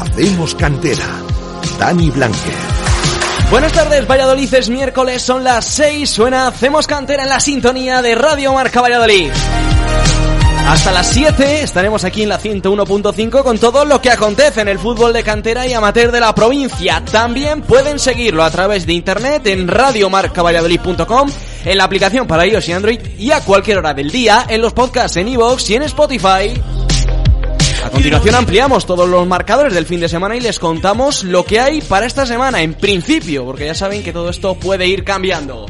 Hacemos cantera. Dani Blanque. Buenas tardes, Valladolid, es miércoles, son las 6, suena Hacemos Cantera en la sintonía de Radio Marca Valladolid. Hasta las 7 estaremos aquí en la 101.5 con todo lo que acontece en el fútbol de cantera y amateur de la provincia. También pueden seguirlo a través de internet en radiomarcavalladolid.com, en la aplicación para iOS y Android y a cualquier hora del día en los podcasts en iVoox y en Spotify. A continuación ampliamos todos los marcadores del fin de semana y les contamos lo que hay para esta semana en principio, porque ya saben que todo esto puede ir cambiando.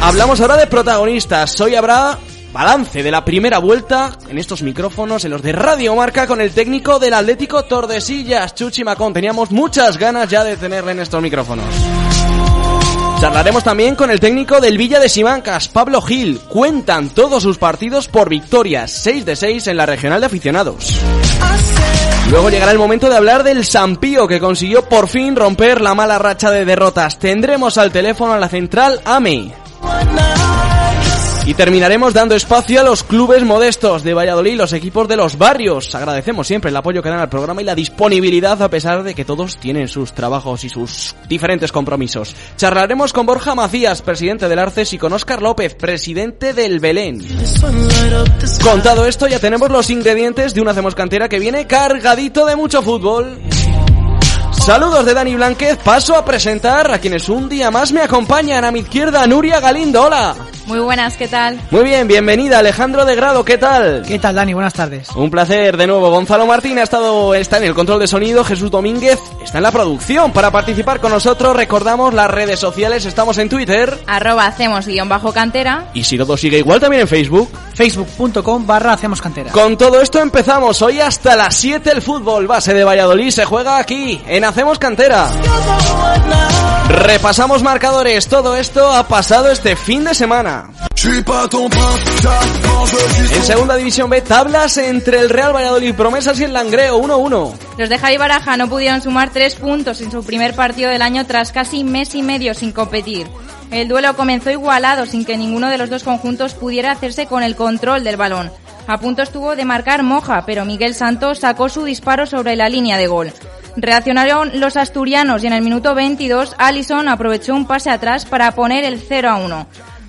Hablamos ahora de protagonistas. Hoy habrá balance de la primera vuelta en estos micrófonos, en los de Radio Marca, con el técnico del Atlético Tordesillas, Chuchi Macón. Teníamos muchas ganas ya de tenerle en estos micrófonos. Charlaremos también con el técnico del Villa de Simancas, Pablo Gil. Cuentan todos sus partidos por victorias, 6 de 6 en la regional de aficionados. Luego llegará el momento de hablar del Sampío que consiguió por fin romper la mala racha de derrotas. Tendremos al teléfono a la central AME. Y terminaremos dando espacio a los clubes modestos de Valladolid, los equipos de los barrios. Agradecemos siempre el apoyo que dan al programa y la disponibilidad a pesar de que todos tienen sus trabajos y sus diferentes compromisos. Charlaremos con Borja Macías, presidente del Arces, y con Óscar López, presidente del Belén. Contado esto, ya tenemos los ingredientes de una Hacemos Cantera que viene cargadito de mucho fútbol. Saludos de Dani Blanquez, paso a presentar a quienes un día más me acompañan a mi izquierda, Nuria Galindo, hola. Muy buenas, ¿qué tal? Muy bien, bienvenida Alejandro de Grado, ¿qué tal? ¿Qué tal, Dani? Buenas tardes. Un placer de nuevo. Gonzalo Martín ha estado, está en el control de sonido, Jesús Domínguez está en la producción. Para participar con nosotros, recordamos las redes sociales, estamos en Twitter. Arroba hacemos guion bajo cantera. Y si todo sigue igual, también en Facebook. Facebook.com barra hacemos cantera. Con todo esto empezamos. Hoy hasta las 7 el fútbol base de Valladolid se juega aquí, en Hacemos Cantera. Repasamos marcadores, todo esto ha pasado este fin de semana. En segunda división B, tablas entre el Real Valladolid Promesas y el Langreo 1-1. Los de Javi Baraja no pudieron sumar tres puntos en su primer partido del año tras casi mes y medio sin competir. El duelo comenzó igualado sin que ninguno de los dos conjuntos pudiera hacerse con el control del balón. A punto estuvo de marcar Moja, pero Miguel Santos sacó su disparo sobre la línea de gol. Reaccionaron los asturianos y en el minuto 22 Allison aprovechó un pase atrás para poner el 0 a 1.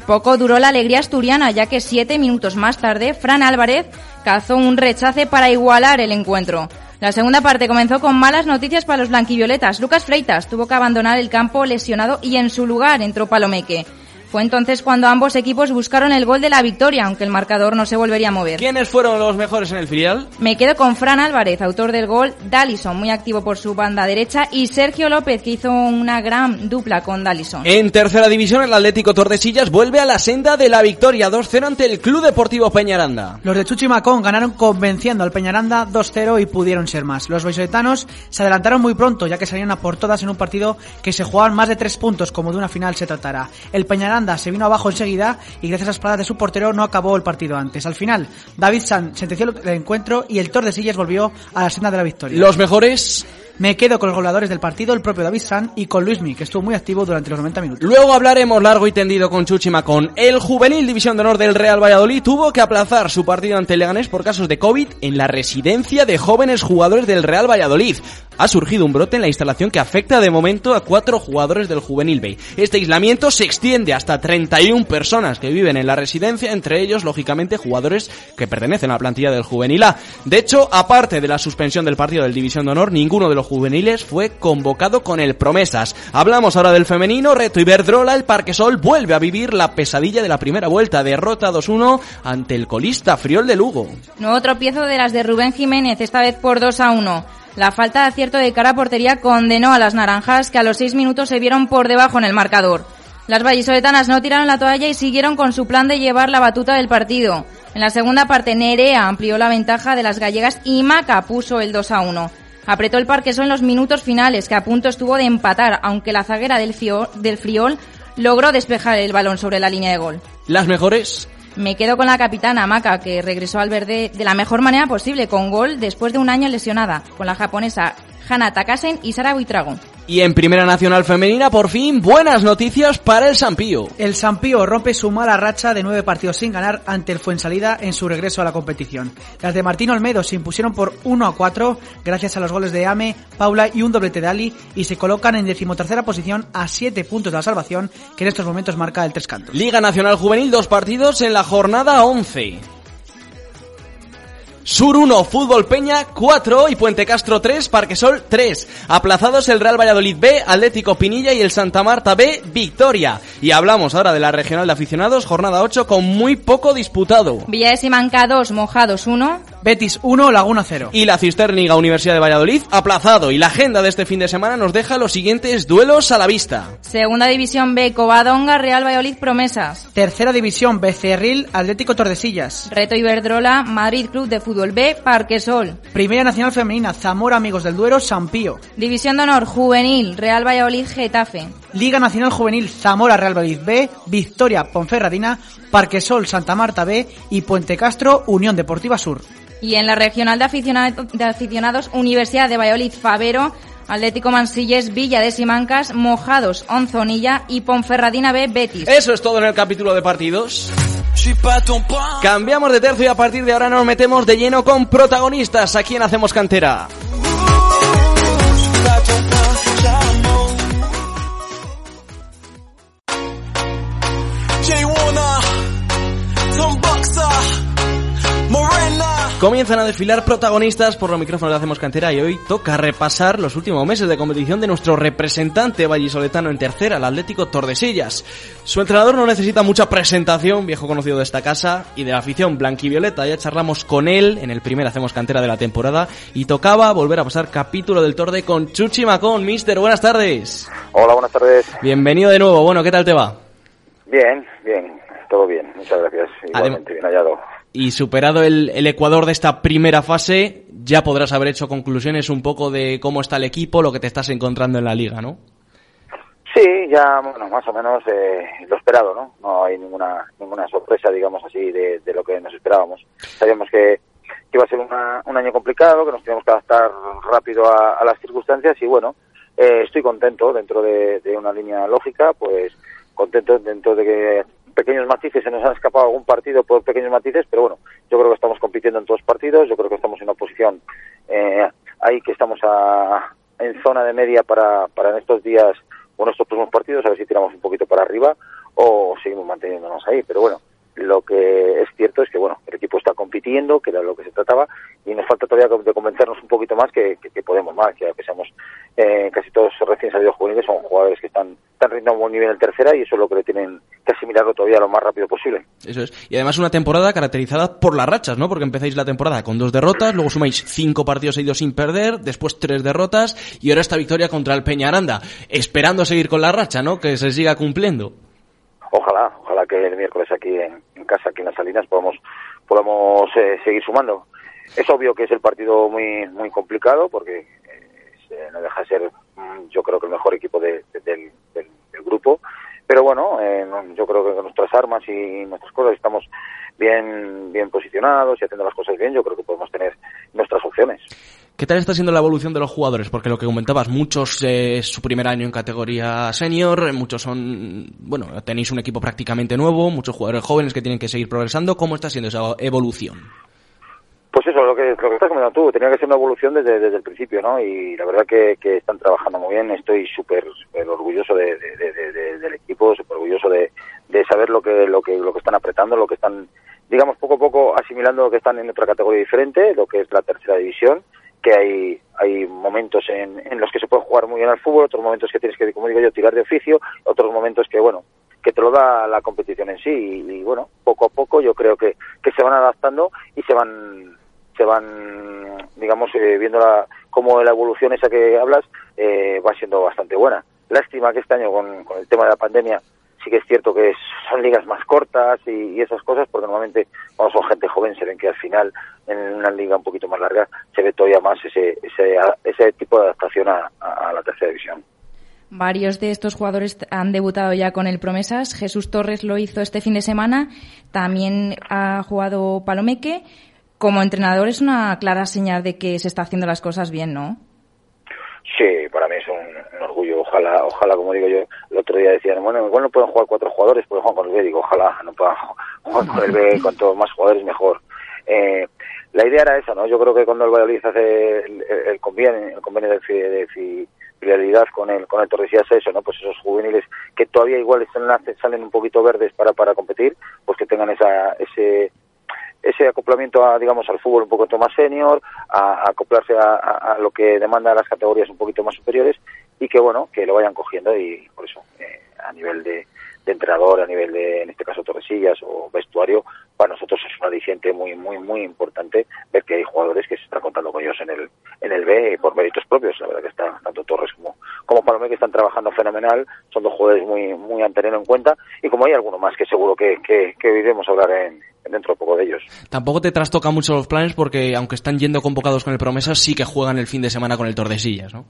Poco duró la alegría asturiana, ya que siete minutos más tarde, Fran Álvarez cazó un rechace para igualar el encuentro. La segunda parte comenzó con malas noticias para los blanquivioletas. Lucas Freitas tuvo que abandonar el campo lesionado y en su lugar entró Palomeque. Fue entonces cuando ambos equipos buscaron el gol de la victoria, aunque el marcador no se volvería a mover. ¿Quiénes fueron los mejores en el filial? Me quedo con Fran Álvarez, autor del gol, Dallison, muy activo por su banda derecha, y Sergio López, que hizo una gran dupla con Dallison. En tercera división, el Atlético Tordesillas vuelve a la senda de la victoria 2-0 ante el Club Deportivo Peñaranda. Los de Chuchi Macón ganaron convenciendo al Peñaranda 2-0 y pudieron ser más. Los vallisoletanos se adelantaron muy pronto, ya que salían a por todas en un partido que se jugaban más de tres puntos, como de una final se tratará. El Peñaranda se vino abajo enseguida y gracias a las paradas de su portero no acabó el partido antes. Al final, David San sentenció el encuentro y el Tordesillas volvió a la senda de la victoria. Los mejores me quedo con los goleadores del partido, el propio David San y con Luismi, que estuvo muy activo durante los 90 minutos. Luego hablaremos largo y tendido con Chuchi Macón. El juvenil División de Honor del Real Valladolid tuvo que aplazar su partido ante Leganés por casos de COVID en la residencia de jóvenes jugadores del Real Valladolid. Ha surgido un brote en la instalación que afecta de momento a cuatro jugadores del juvenil B. Este aislamiento se extiende hasta 31 personas que viven en la residencia, entre ellos, lógicamente, jugadores que pertenecen a la plantilla del juvenil A. De hecho, aparte de la suspensión del partido del División de Honor, ninguno de los juveniles fue convocado con el promesas. Hablamos ahora del femenino, Reto Iberdrola, el Parquesol vuelve a vivir la pesadilla de la primera vuelta, derrota 2-1 ante el colista Friol de Lugo. Nuevo tropiezo de las de Rubén Jiménez, esta vez por 2-1. La falta de acierto de cara a portería condenó a las naranjas que a los seis minutos se vieron por debajo en el marcador. Las vallisoletanas no tiraron la toalla y siguieron con su plan de llevar la batuta del partido. En la segunda parte, Nerea amplió la ventaja de las gallegas y Maca puso el 2 a 1. Apretó el parquesol en los minutos finales, que a punto estuvo de empatar, aunque la zaguera del, Fio- del Friol logró despejar el balón sobre la línea de gol. Las mejores Me quedo con la capitana Maca, que regresó al verde de la mejor manera posible, con gol después de un año lesionada, con la japonesa Hana Takasen y Sara Buitrago. Y en Primera Nacional Femenina, por fin, buenas noticias para el Sampío. El Sampío rompe su mala racha de nueve partidos sin ganar ante el Fuensalida en su regreso a la competición. Las de Martín Olmedo se impusieron por 1 a 4 gracias a los goles de Ame, Paula y un doblete de Ali y se colocan en decimotercera posición a 7 puntos de la salvación que en estos momentos marca el Tres Cantos. Liga Nacional Juvenil, dos partidos en la jornada 11. Sur 1, Fútbol Peña 4 y Puente Castro 3, Parquesol 3. Aplazados el Real Valladolid B, Atlético Pinilla y el Santa Marta B, Victoria. Y hablamos ahora de la regional de aficionados, jornada 8 con muy poco disputado. Villa de Simanca 2, Mojados 1. Betis 1, Laguna 0. Y la Cisterniga Universidad de Valladolid aplazado. Y la agenda de este fin de semana nos deja los siguientes duelos a la vista. Segunda División B, Covadonga, Real Valladolid Promesas. Tercera División Becerril, Atlético Tordesillas. Reto Iberdrola, Madrid Club de Fútbol B, Parquesol. Primera Nacional Femenina, Zamora Amigos del Duero, Sampío. División de Honor Juvenil, Real Valladolid, Getafe. Liga Nacional Juvenil, Zamora Real Valladolid B, Victoria Ponferradina, Parquesol Santa Marta B y Puente Castro Unión Deportiva Sur. Y en la regional de, aficionado- de aficionados, Universidad de Valladolid, Favero, Atlético Mansilles, Villa de Simancas, Mojados, Onzonilla y Ponferradina B, Betis. Eso es todo en el capítulo de partidos. Cambiamos de tercio y a partir de ahora nos metemos de lleno con protagonistas aquí en Hacemos Cantera. Comienzan a desfilar protagonistas por los micrófonos de Hacemos Cantera y hoy toca repasar los últimos meses de competición de nuestro representante vallisoletano en tercera, el Atlético Tordesillas. Su entrenador no necesita mucha presentación, viejo conocido de esta casa y de la afición blanquivioleta. Ya charlamos con él en el primer Hacemos Cantera de la temporada y tocaba volver a pasar capítulo del Torde con Chuchi Macón. Mister, buenas tardes. Hola, buenas tardes. Bienvenido de nuevo. Bueno, ¿qué tal te va? Bien, bien, todo bien. Muchas gracias. Igualmente, bien hallado. Y superado el, el Ecuador de esta primera fase, ya podrás haber hecho conclusiones un poco de cómo está el equipo, lo que te estás encontrando en la liga, ¿no? Sí, ya, bueno, más o menos eh, lo esperado, ¿no? No hay ninguna ninguna sorpresa, digamos así, de, lo que nos esperábamos. Sabíamos que, que iba a ser una- un año complicado, que nos teníamos que adaptar rápido a, las circunstancias y, bueno, eh, estoy contento dentro de, de una línea lógica, pues contento dentro de que pequeños matices, se nos han escapado algún partido por pequeños matices, pero bueno, yo creo que estamos compitiendo en todos partidos, yo creo que estamos en una posición eh, ahí que estamos a, en zona de media para, para en estos días o en estos próximos partidos, a ver si tiramos un poquito para arriba o seguimos manteniéndonos ahí, pero bueno, lo que es cierto es que bueno, el equipo está compitiendo, que era lo que se trataba, y nos falta todavía de convencernos un poquito más que, que- que podemos más, que aunque seamos eh, casi todos recién salidos juveniles, son jugadores que están, están rindiendo a un buen nivel en tercera y eso es lo que le tienen que asimilarlo todavía lo más rápido posible. Eso es. Y además una temporada caracterizada por las rachas, ¿no? Porque empezáis la temporada con dos derrotas, luego sumáis cinco partidos seguidos sin perder, después tres derrotas y ahora esta victoria contra el Peñaranda, esperando seguir con la racha, ¿no? Que se siga cumpliendo. Ojalá, ojalá que el miércoles aquí en, casa, aquí en las Salinas, podamos, podamos eh, seguir sumando. Es obvio que es el partido muy muy complicado porque eh, no deja de ser, mm, yo creo que el mejor equipo de- de- del, del- del grupo. Pero bueno, eh, yo creo que con nuestras armas y nuestras cosas estamos bien bien posicionados y haciendo las cosas bien. Yo creo que podemos tener nuestras opciones. ¿Qué tal está siendo la evolución de los jugadores? Porque lo que comentabas, muchos eh, es su primer año en categoría senior, eh, muchos son, bueno, tenéis un equipo prácticamente nuevo, muchos jugadores jóvenes que tienen que seguir progresando. ¿Cómo está siendo esa evolución? Pues eso, lo que, lo que estás comentando tú, tenía que ser una evolución desde, desde el principio, ¿no? Y la verdad que, que están trabajando muy bien, estoy súper orgulloso de, de- de- de- de- del equipo, súper orgulloso de saber lo que, lo, que, lo que están apretando, lo que están, digamos, poco a poco asimilando lo que están en otra categoría diferente, lo que es la tercera división, que hay, hay momentos en, en los que se puede jugar muy bien al fútbol, otros momentos que tienes que, como digo yo, tirar de oficio, otros momentos que, bueno, que te lo da la competición en sí y, bueno, poco a poco yo creo que, que se van adaptando y se van se van digamos eh, viendo la, cómo la evolución esa que hablas eh, va siendo bastante buena. Lástima que este año con, con el tema de la pandemia sí que es cierto que son ligas más cortas y, y esas cosas porque normalmente cuando son gente joven se ven que al final en una liga un poquito más larga se ve todavía más ese ese, ese tipo de adaptación a, a la tercera división. Varios de estos jugadores han debutado ya con el Promesas. Jesús Torres lo hizo este fin de semana. También ha jugado Palomeque. Como entrenador es una clara señal de que se está haciendo las cosas bien, ¿no? Sí, para mí es un, orgullo ojalá, como digo yo, el otro día decían, bueno, igual no pueden jugar cuatro jugadores, pueden jugar con el B, digo, ojalá no puedan jugar con el B, con todos más jugadores mejor. Eh, la idea era esa, ¿no? Yo creo que cuando el Valladolid hace el, convenio, el convenio de, fidelidad con el con el Tordesillas eso, ¿no? Pues esos juveniles que todavía igual están, salen un poquito verdes para para competir, pues que tengan esa ese ese acoplamiento a, digamos al fútbol un poquito más senior, a, acoplarse a, lo que demandan las categorías un poquito más superiores y que bueno, que lo vayan cogiendo y por eso eh, a nivel de, de entrenador, a nivel de, en este caso, Torresillas o vestuario, para nosotros es un aliciente muy, muy, muy importante ver que hay jugadores que se están contando con ellos en el, en el B por méritos propios. La verdad que está tanto Torres como, como Palomé que están trabajando fenomenal, son dos jugadores muy, muy a tener en cuenta y como hay alguno más que seguro que, que, que iremos a hablar en, dentro de poco de ellos. Tampoco te trastoca mucho los planes porque aunque están yendo convocados con el Promesas, sí que juegan el fin de semana con el Tordesillas, ¿no?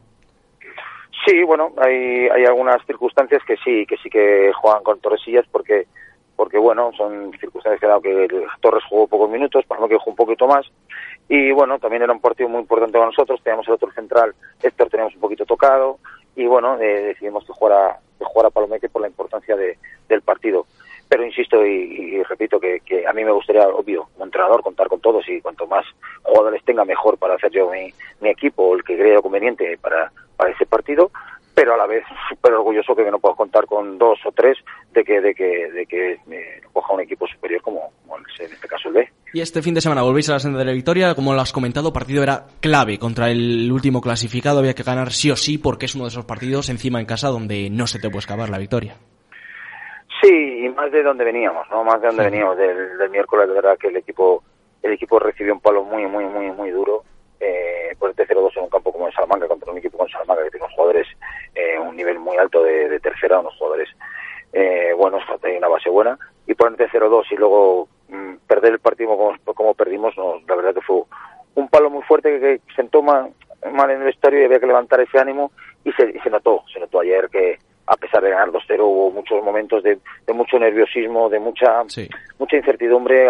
Sí, bueno, hay, hay algunas circunstancias que sí, que sí que juegan con Torresillas porque, porque bueno, son circunstancias que dado que Torres jugó pocos minutos, para que jugó un poquito más. Y bueno, también era un partido muy importante para nosotros, teníamos el otro central, Héctor teníamos un poquito tocado, y bueno, eh, decidimos que jugara, que jugara Palomeque por la importancia de, del partido. Pero insisto y, repito que, que, a mí me gustaría, obvio, como entrenador, contar con todos y cuanto más jugadores tenga, mejor para hacer yo mi, mi equipo, el que crea conveniente para, para ese partido pero a la vez súper orgulloso que no puedo contar con dos o tres de que de que de que me coja un equipo superior como, en este caso el B. Y este fin de semana volvéis a la senda de la victoria, como lo has comentado, partido era clave contra el último clasificado, había que ganar sí o sí porque es uno de esos partidos encima en casa donde no se te puede escapar la victoria. Sí, y más de donde veníamos, ¿no? Más de donde veníamos del, del miércoles, de verdad que el equipo el equipo recibió un palo muy muy muy muy duro eh, por el 0-2 en un campo como el Salamanca, contra un equipo como Salamanca que tiene unos jugadores, eh, un nivel muy alto de, tercera, unos jugadores eh, buenos, hay una base buena, y ponerte 0-2 y luego mm, perder el partido como, como perdimos, no, la verdad que fue un palo muy fuerte que, se sentó mal, en el vestuario y había que levantar ese ánimo y se, se notó, se notó ayer que a pesar de ganar 2-0 hubo muchos momentos de, de, mucho nerviosismo, de mucha mucha incertidumbre,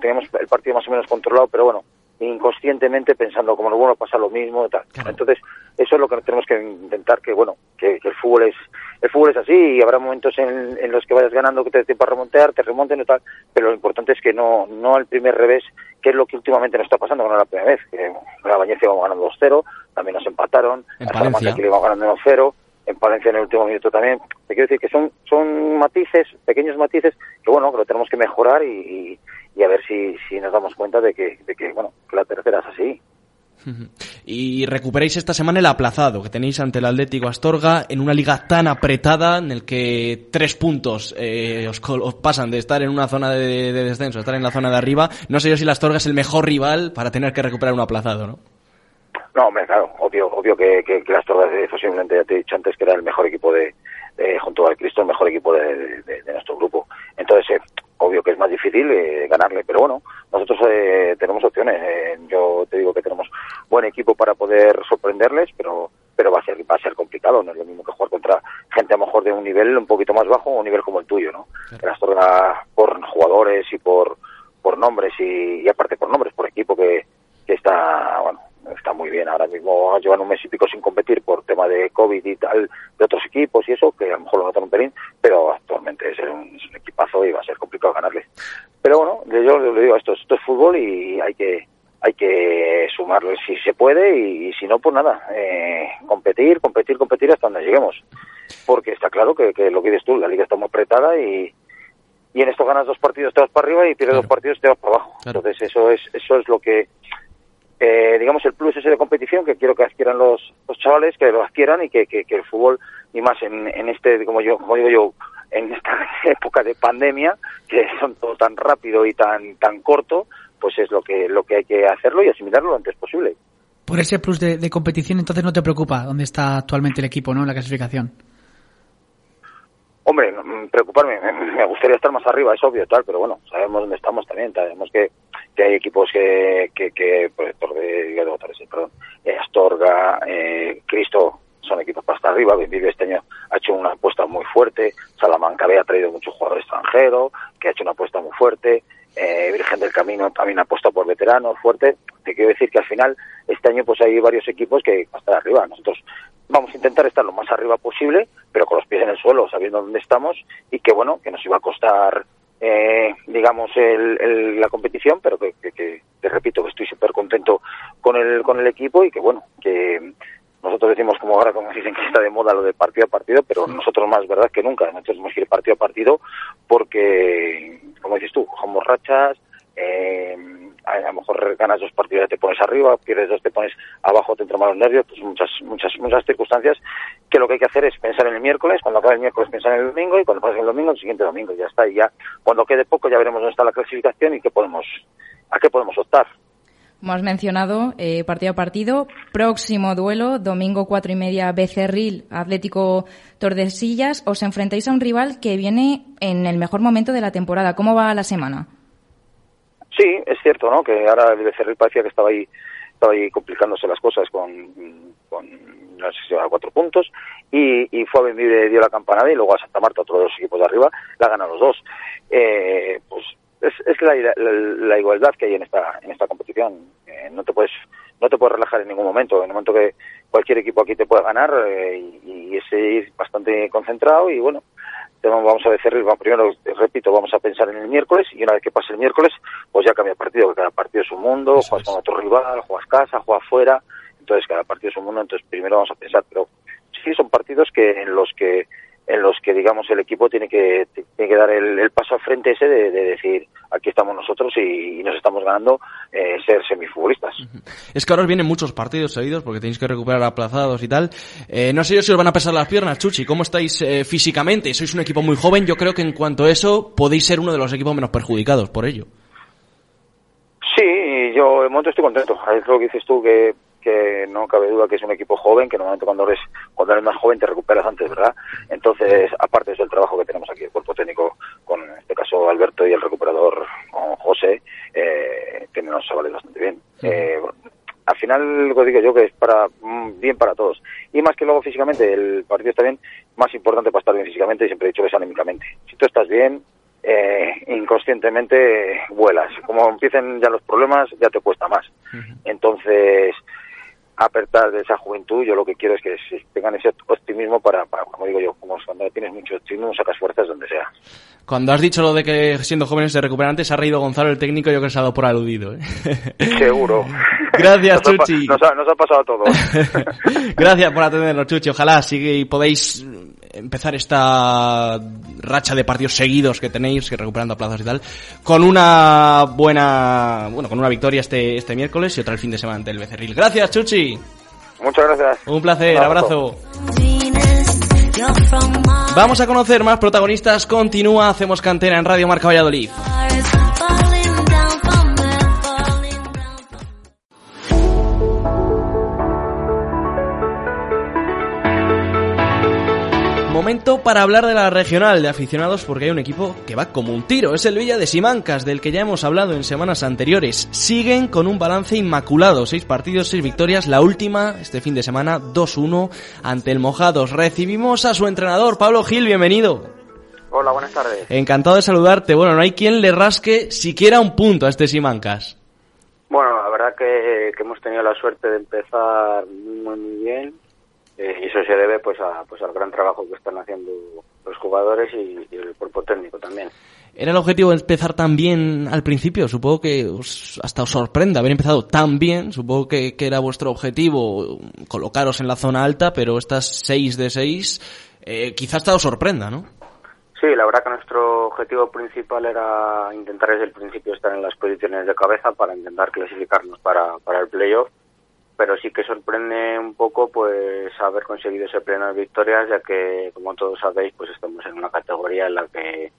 teníamos el partido más o menos controlado, pero bueno, inconscientemente pensando como no bueno pasa lo mismo tal. entonces eso es lo que tenemos que intentar que bueno que, el fútbol es el fútbol es así y habrá momentos en, en los que vayas ganando que te dé para remontar te remonten y tal pero lo importante es que no no el primer revés que es lo que últimamente nos está pasando no es la primera vez que la Valencia vamos ganando 2-0 también nos empataron en Palencia. que íbamos ganando 1-0 en Palencia en el último minuto también. Te quiero decir que son son matices pequeños matices que bueno que lo tenemos que mejorar y y a ver si, si nos damos cuenta de que, de que, bueno, que la tercera es así. Y recuperéis esta semana el aplazado que tenéis ante el Atlético Astorga en una liga tan apretada en el que tres puntos eh, os, pasan de estar en una zona de, descenso a estar en la zona de arriba. No sé yo si el Astorga es el mejor rival para tener que recuperar un aplazado, ¿no? No, hombre, claro, obvio, obvio que, que, que el Astorga, posiblemente ya te he dicho antes que era el mejor equipo de, junto al Cristo, el mejor equipo de, nuestro grupo. Entonces, eh, obvio que es más difícil eh, ganarle, pero bueno, nosotros eh, tenemos opciones. Eh, yo te digo que tenemos buen equipo para poder sorprenderles, pero pero va a ser va a ser complicado. No es lo mismo que jugar contra gente a lo mejor de un nivel un poquito más bajo un nivel como el tuyo, ¿no? Claro. por jugadores y por por nombres y, y aparte por nombres, por equipo que, que está bueno está muy bien. Ahora mismo llevan un mes y pico sin competir por tema de COVID y tal, de otros equipos y eso, que a lo mejor lo notan un pelín, pero actualmente es un, equipazo y va a ser complicado ganarle. Pero bueno, yo le digo, esto, esto es fútbol y hay que hay que sumarlo si se puede y, si no, pues nada, eh, competir, competir, competir hasta donde lleguemos. Porque está claro que, lo que dices tú, la liga está muy apretada y, y en esto ganas dos partidos te vas para arriba y pierdes dos partidos te vas para abajo. Entonces eso es eso es lo que eh, digamos, el plus ese de competición que quiero que adquieran los, los chavales, que lo adquieran y que, que, el fútbol, y más en, en este, como yo, como digo yo, en esta época de pandemia, que son todo tan rápido y tan, tan corto, pues es lo que, lo que hay que hacerlo y asimilarlo lo antes posible. Por ese plus de, de competición, entonces no te preocupa dónde está actualmente el equipo, ¿no? En la clasificación. Hombre, preocuparme, me gustaría estar más arriba, es obvio, tal, pero bueno, sabemos dónde estamos también, sabemos que, que hay equipos que, que, que pues, perdón, eh, Astorga, eh, Cristo, son equipos para estar arriba, Benvive este año ha hecho una apuesta muy fuerte, Salamanca había traído muchos jugadores extranjeros, que ha hecho una apuesta muy fuerte, eh, Virgen del Camino también ha apostado por veteranos fuerte, te quiero decir que al final este año pues hay varios equipos que van a estar arriba, nosotros vamos a intentar estar lo más arriba posible, pero con los pies en el suelo, sabiendo dónde estamos y que bueno, que nos iba a costar, eh, digamos, el, la competición, pero que, que, te repito que estoy súper contento con el, con el equipo y que bueno, que nosotros decimos como ahora, como dicen que está de moda lo de partido a partido, pero nosotros más verdad que nunca, nosotros tenemos que ir partido a partido porque, como dices tú, cogemos rachas, eh, a lo mejor ganas dos partidos te pones arriba, pierdes dos te pones abajo, te entran malos nervios, pues muchas, muchas, muchas circunstancias que lo que hay que hacer es pensar en el miércoles, cuando acabe el miércoles pensar en el domingo y cuando pase el domingo el siguiente domingo, ya está, y ya cuando quede poco ya veremos dónde está la clasificación y qué podemos, a qué podemos optar. Como has mencionado, eh, partido a partido. Próximo duelo, domingo cuatro y media, Becerril, Atlético Tordesillas. Os enfrentáis a un rival que viene en el mejor momento de la temporada. ¿Cómo va la semana? Sí, es cierto, ¿no? Que ahora el Becerril parecía que estaba ahí, estaba ahí complicándose las cosas con, con no sé si a cuatro puntos y, y fue a venir dio la campanada y luego a Santa Marta, otros dos equipos de arriba, la ganan los dos. Eh, pues es, es la, la, igualdad que hay en esta en esta competición. Eh, no te puedes no te puedes relajar en ningún momento. En el momento que cualquier equipo aquí te puede ganar eh, y, y, es ir bastante concentrado y bueno, vamos a decir, primero, repito, vamos a pensar en el miércoles y una vez que pase el miércoles, pues ya cambia el partido, porque cada partido es un mundo, juegas con otro rival, juegas casa, juegas fuera, entonces cada partido es un mundo, entonces primero vamos a pensar, pero sí son partidos que en los que en los que digamos el equipo tiene que tiene que dar el, paso al frente ese de, decir aquí estamos nosotros y, nos estamos ganando eh, ser semifutbolistas. Es que ahora vienen muchos partidos seguidos porque tenéis que recuperar aplazados y tal. Eh, no sé yo si os van a pesar las piernas, Chuchi. ¿Cómo estáis eh, físicamente? Sois un equipo muy joven. Yo creo que en cuanto a eso podéis ser uno de los equipos menos perjudicados por ello. Sí, yo de momento estoy contento. Es lo que dices tú que que no cabe duda que es un equipo joven, que normalmente cuando eres, cuando eres más joven te recuperas antes, ¿verdad? Entonces, aparte del trabajo que tenemos aquí, el cuerpo técnico, con en este caso Alberto y el recuperador con José, eh, que nos vale bastante bien. Eh, al final, lo digo yo, que es para mm, bien para todos. Y más que luego físicamente, el partido está bien, más importante para estar bien físicamente, y siempre he dicho que es anímicamente. Si tú estás bien, eh, inconscientemente vuelas. Como empiecen ya los problemas, ya te cuesta más. Entonces, apertar de esa juventud, yo lo que quiero es que tengan ese optimismo para, como digo yo, como cuando tienes mucho optimismo sacas fuerzas donde sea. Cuando has dicho lo de que siendo jóvenes se recuperan antes, ha reído Gonzalo, el técnico, yo creo que se ha dado por aludido. ¿eh? Seguro. Gracias, Chuchi. Nos ha, nos ha, pasado todo. Gracias por atendernos, Chuchi. Ojalá sigue y podéis empezar esta racha de partidos seguidos que tenéis, que recuperando plazas y tal, con una buena, bueno, con una victoria este, este miércoles y otra el fin de semana ante el Becerril. Gracias, Chuchi. Muchas gracias. Un placer, abrazo. Vamos a conocer más protagonistas. Continúa, hacemos cantera en Radio Marca Valladolid. Para hablar de la regional de aficionados porque hay un equipo que va como un tiro. Es el Villa de Simancas, del que ya hemos hablado en semanas anteriores. Siguen con un balance inmaculado. Seis partidos, seis victorias. La última, este fin de semana, 2-1 ante el Mojados. Recibimos a su entrenador, Pablo Gil. Bienvenido. Hola, buenas tardes. Encantado de saludarte. Bueno, no hay quien le rasque siquiera un punto a este Simancas. Bueno, la verdad que, que hemos tenido la suerte de empezar muy, muy bien eh, y eso se debe pues, a, pues al gran trabajo que están haciendo los jugadores y, el cuerpo técnico también. ¿Era el objetivo empezar tan bien al principio? Supongo que hasta os sorprende haber empezado tan bien. Supongo que, que, era vuestro objetivo colocaros en la zona alta, pero estas seis de seis eh, quizás hasta os sorprenda, ¿no? Sí, la verdad que nuestro objetivo principal era intentar desde el principio estar en las posiciones de cabeza para intentar clasificarnos para, para el playoff pero sí que sorprende un poco pues haber conseguido ese pleno de victorias ya que como todos sabéis pues estamos en una categoría en la que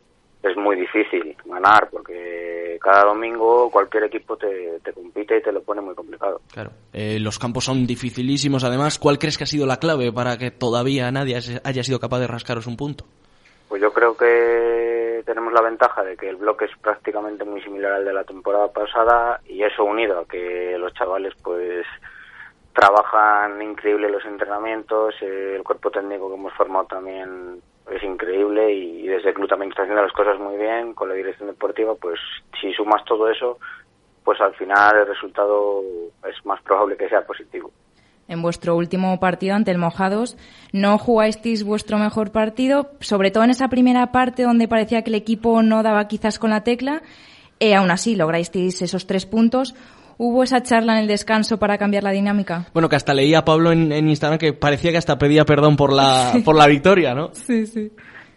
es muy difícil ganar porque cada domingo cualquier equipo te, compite y te lo pone muy complicado. Claro, eh, los campos son dificilísimos además. ¿Cuál crees que ha sido la clave para que todavía nadie haya sido capaz de rascaros un punto? Pues yo creo que tenemos la ventaja de que el bloque es prácticamente muy similar al de la temporada pasada y eso unido a que los chavales pues trabajan increíble los entrenamientos, eh, el cuerpo técnico que hemos formado también es increíble y desde el club también está haciendo las cosas muy bien con la dirección deportiva, pues si sumas todo eso, pues al final el resultado es más probable que sea positivo. en vuestro último partido ante el Mojados. No jugasteis vuestro mejor partido, sobre todo en esa primera parte donde parecía que el equipo no daba quizás con la tecla. Eh, aún así, lograsteis esos tres puntos. ¿Hubo esa charla en el descanso para cambiar la dinámica? Bueno, que hasta leía a Pablo en, Instagram que parecía que hasta pedía perdón por la, por la victoria, ¿no? Sí, sí.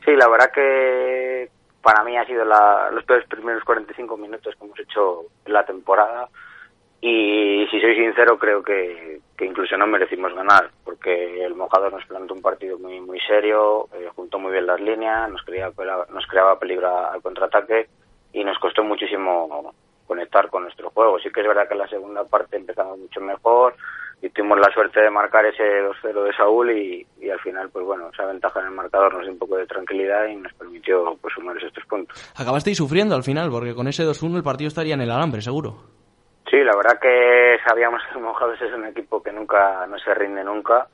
Sí, la verdad que para mí ha sido los peores primeros 45 minutos que hemos hecho en la temporada y si soy sincero creo que, incluso no merecimos ganar porque el Mojador nos plantó un partido muy muy serio, eh, juntó muy bien las líneas, nos creaba, nos creaba peligro al contraataque y nos costó muchísimo conectar con nuestro juego. Sí que es verdad que en la segunda parte empezamos mucho mejor y tuvimos la suerte de marcar ese 2-0 de Saúl y, y, al final, pues bueno, esa ventaja en el marcador nos dio un poco de tranquilidad y nos permitió pues sumar esos tres puntos. Acabasteis sufriendo al final porque con ese 2-1 el partido estaría en el alambre, seguro. Sí, la verdad que sabíamos que Mojados es un equipo que nunca no se rinde nunca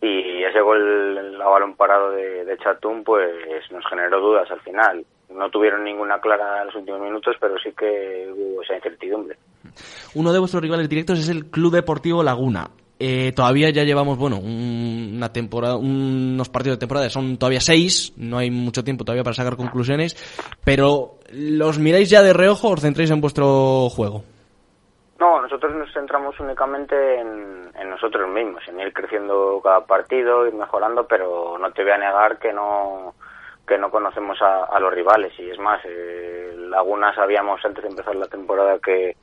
y ese gol a balón parado de, de Chatum pues nos generó dudas al final no tuvieron ninguna clara en los últimos minutos, pero sí que hubo esa incertidumbre. Uno de vuestros rivales directos es el Club Deportivo Laguna. Eh, todavía ya llevamos, bueno, una temporada, unos partidos de temporada, son todavía seis, no hay mucho tiempo todavía para sacar conclusiones, pero ¿los miráis ya de reojo o os centráis en vuestro juego? No, nosotros nos centramos únicamente en, en, nosotros mismos, en ir creciendo cada partido, ir mejorando, pero no te voy a negar que no, que no conocemos a, los rivales y es más, eh, Laguna sabíamos antes de empezar la temporada que,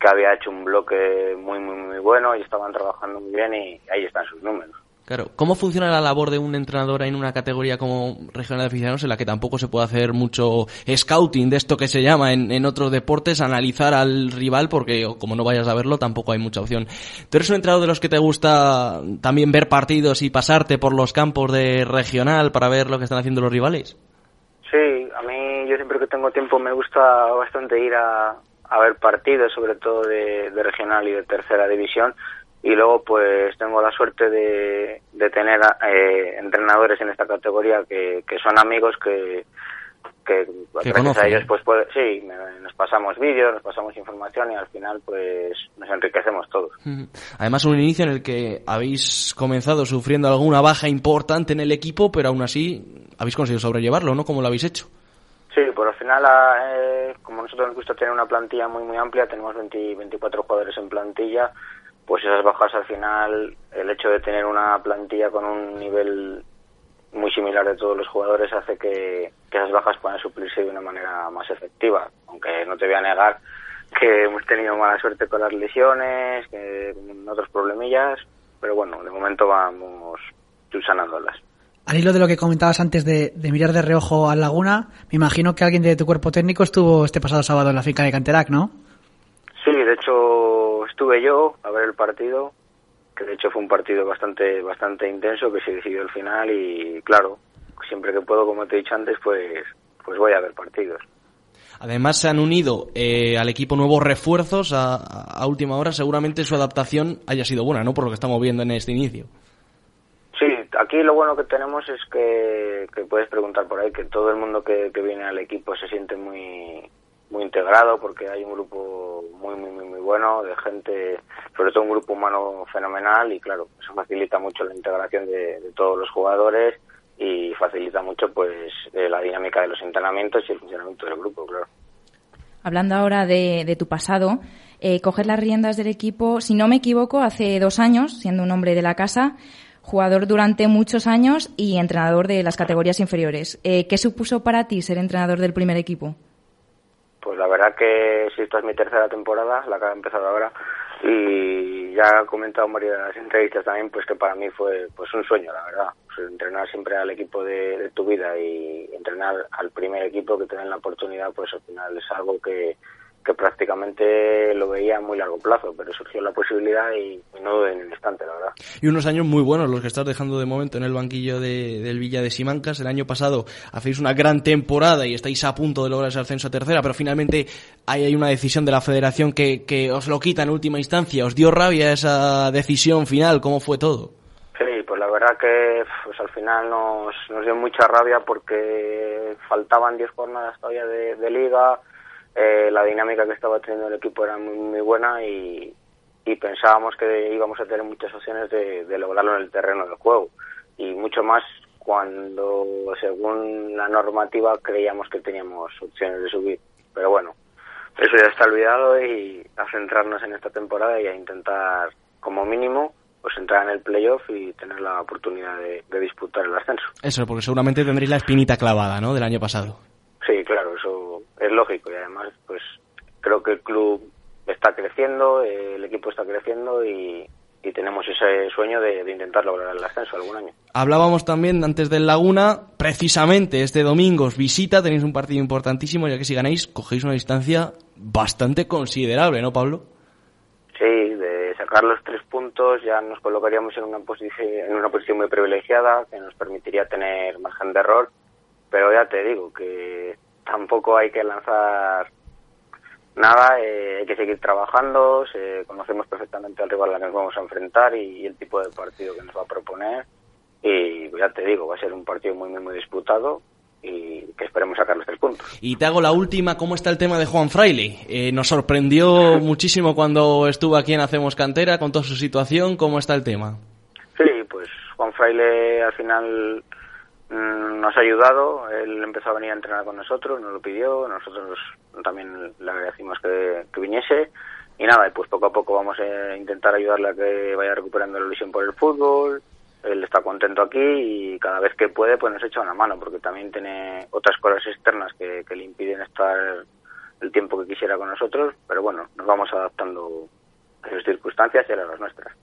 que había hecho un bloque muy, muy, muy bueno y estaban trabajando muy bien y ahí están sus números. Claro, ¿cómo funciona la labor de un entrenador en una categoría como regional de aficionados en la que tampoco se puede hacer mucho scouting de esto que se llama en, otros deportes, analizar al rival porque como no vayas a verlo tampoco hay mucha opción? ¿Tú eres un entrenador de los que te gusta también ver partidos y pasarte por los campos de regional para ver lo que están haciendo los rivales? Sí, a mí yo siempre que tengo tiempo me gusta bastante ir a, ver partidos, sobre todo de regional y de tercera división y luego pues tengo la suerte de, de tener eh, entrenadores en esta categoría que, que son amigos que, que, gracias a ellos pues sí nos pasamos vídeos nos pasamos información y al final pues nos enriquecemos todos. Además un inicio en el que habéis comenzado sufriendo alguna baja importante en el equipo pero aún así habéis conseguido sobrellevarlo no cómo lo habéis hecho. Sí, por al final, eh, como nosotros nos gusta tener una plantilla muy muy amplia, tenemos 20, 24 jugadores en plantilla, pues esas bajas al final, el hecho de tener una plantilla con un nivel muy similar de todos los jugadores hace que, esas bajas puedan suplirse de una manera más efectiva. Aunque no te voy a negar que hemos tenido mala suerte con las lesiones, que con otros problemillas, pero bueno, de momento vamos subsanándolas. Al hilo de lo que comentabas antes de, de, mirar de reojo a Laguna, me imagino que alguien de tu cuerpo técnico estuvo este pasado sábado en la finca de Canterac, ¿no? Sí, de hecho estuve yo a ver el partido, que de hecho fue un partido bastante bastante intenso que se decidió al final y claro, siempre que puedo, como te he dicho antes, pues pues voy a ver partidos. Además se han unido eh, al equipo nuevos refuerzos a, a, última hora. Seguramente su adaptación haya sido buena, ¿no? Por lo que estamos viendo en este inicio. Sí, aquí lo bueno que tenemos es que, que puedes preguntar por ahí que todo el mundo que, que viene al equipo se siente muy muy integrado porque hay un grupo muy, muy, muy, muy bueno de gente, sobre todo un grupo humano fenomenal y claro, eso facilita mucho la integración de, todos los jugadores y facilita mucho pues eh, la dinámica de los entrenamientos y el funcionamiento del grupo, claro. Hablando ahora de, tu pasado, eh, coger las riendas del equipo, si no me equivoco, hace dos años, siendo un hombre de la casa, jugador durante muchos años y entrenador de las categorías inferiores. Eh, ¿Qué supuso para ti ser entrenador del primer equipo? Pues la verdad que sí, esta es mi tercera temporada, la que ha empezado ahora, y ya he comentado en varias entrevistas también, pues que para mí fue pues un sueño, la verdad. Entrenar siempre al equipo de, tu vida y entrenar al primer equipo que te den la oportunidad, pues al final es algo que, que prácticamente lo veía a muy largo plazo, pero surgió la posibilidad y, no en el instante, la verdad. Y unos años muy buenos los que estás dejando de momento en el banquillo de, del Villa de Simancas. El año pasado hacéis una gran temporada y estáis a punto de lograr ese ascenso a tercera, pero finalmente hay, hay una decisión de la federación que, que os lo quita en última instancia. ¿Os dio rabia esa decisión final? ¿Cómo fue todo? Sí, pues la verdad que pues al final nos, nos dio mucha rabia porque faltaban 10 jornadas todavía de liga, eh, la dinámica que estaba teniendo el equipo era muy, muy buena y, pensábamos que íbamos a tener muchas opciones de, de lograrlo en el terreno del juego y mucho más cuando según la normativa creíamos que teníamos opciones de subir. Pero bueno, eso ya está olvidado y a centrarnos en esta temporada y a intentar como mínimo pues entrar en el playoff y tener la oportunidad de, disputar el ascenso. Eso, porque seguramente tendréis la espinita clavada, ¿no? Del año pasado. Sí, claro, eso es lógico y además pues creo que el club está creciendo, el equipo está creciendo y, tenemos ese sueño de, intentar lograr el ascenso algún año. Hablábamos también antes del Laguna, precisamente este domingo os visita, tenéis un partido importantísimo, ya que si ganáis cogéis una distancia bastante considerable, ¿no, Pablo? Sí, de sacar los tres puntos ya nos colocaríamos en una posición, en una posición muy privilegiada que nos permitiría tener margen de error, pero ya te digo que tampoco hay que lanzar nada, eh, hay que seguir trabajando, conocemos perfectamente al rival al que nos vamos a enfrentar y, el tipo de partido que nos va a proponer y ya te digo, va a ser un partido muy, muy, muy disputado y que esperemos sacar los tres puntos. Y te hago la última, ¿cómo está el tema de Juan Fraile? Eh, nos sorprendió muchísimo cuando estuvo aquí en Hacemos Cantera con toda su situación, ¿cómo está el tema? Sí, pues Juan Fraile al final nos ha ayudado, él empezó a venir a entrenar con nosotros, nos lo pidió, nosotros también le agradecimos que, que viniese y nada, pues poco a poco vamos a intentar ayudarle a que vaya recuperando la ilusión por el fútbol, él está contento aquí y cada vez que puede pues nos echa una mano porque también tiene otras cosas externas que, le impiden estar el tiempo que quisiera con nosotros, pero bueno, nos vamos adaptando a sus circunstancias y a las nuestras.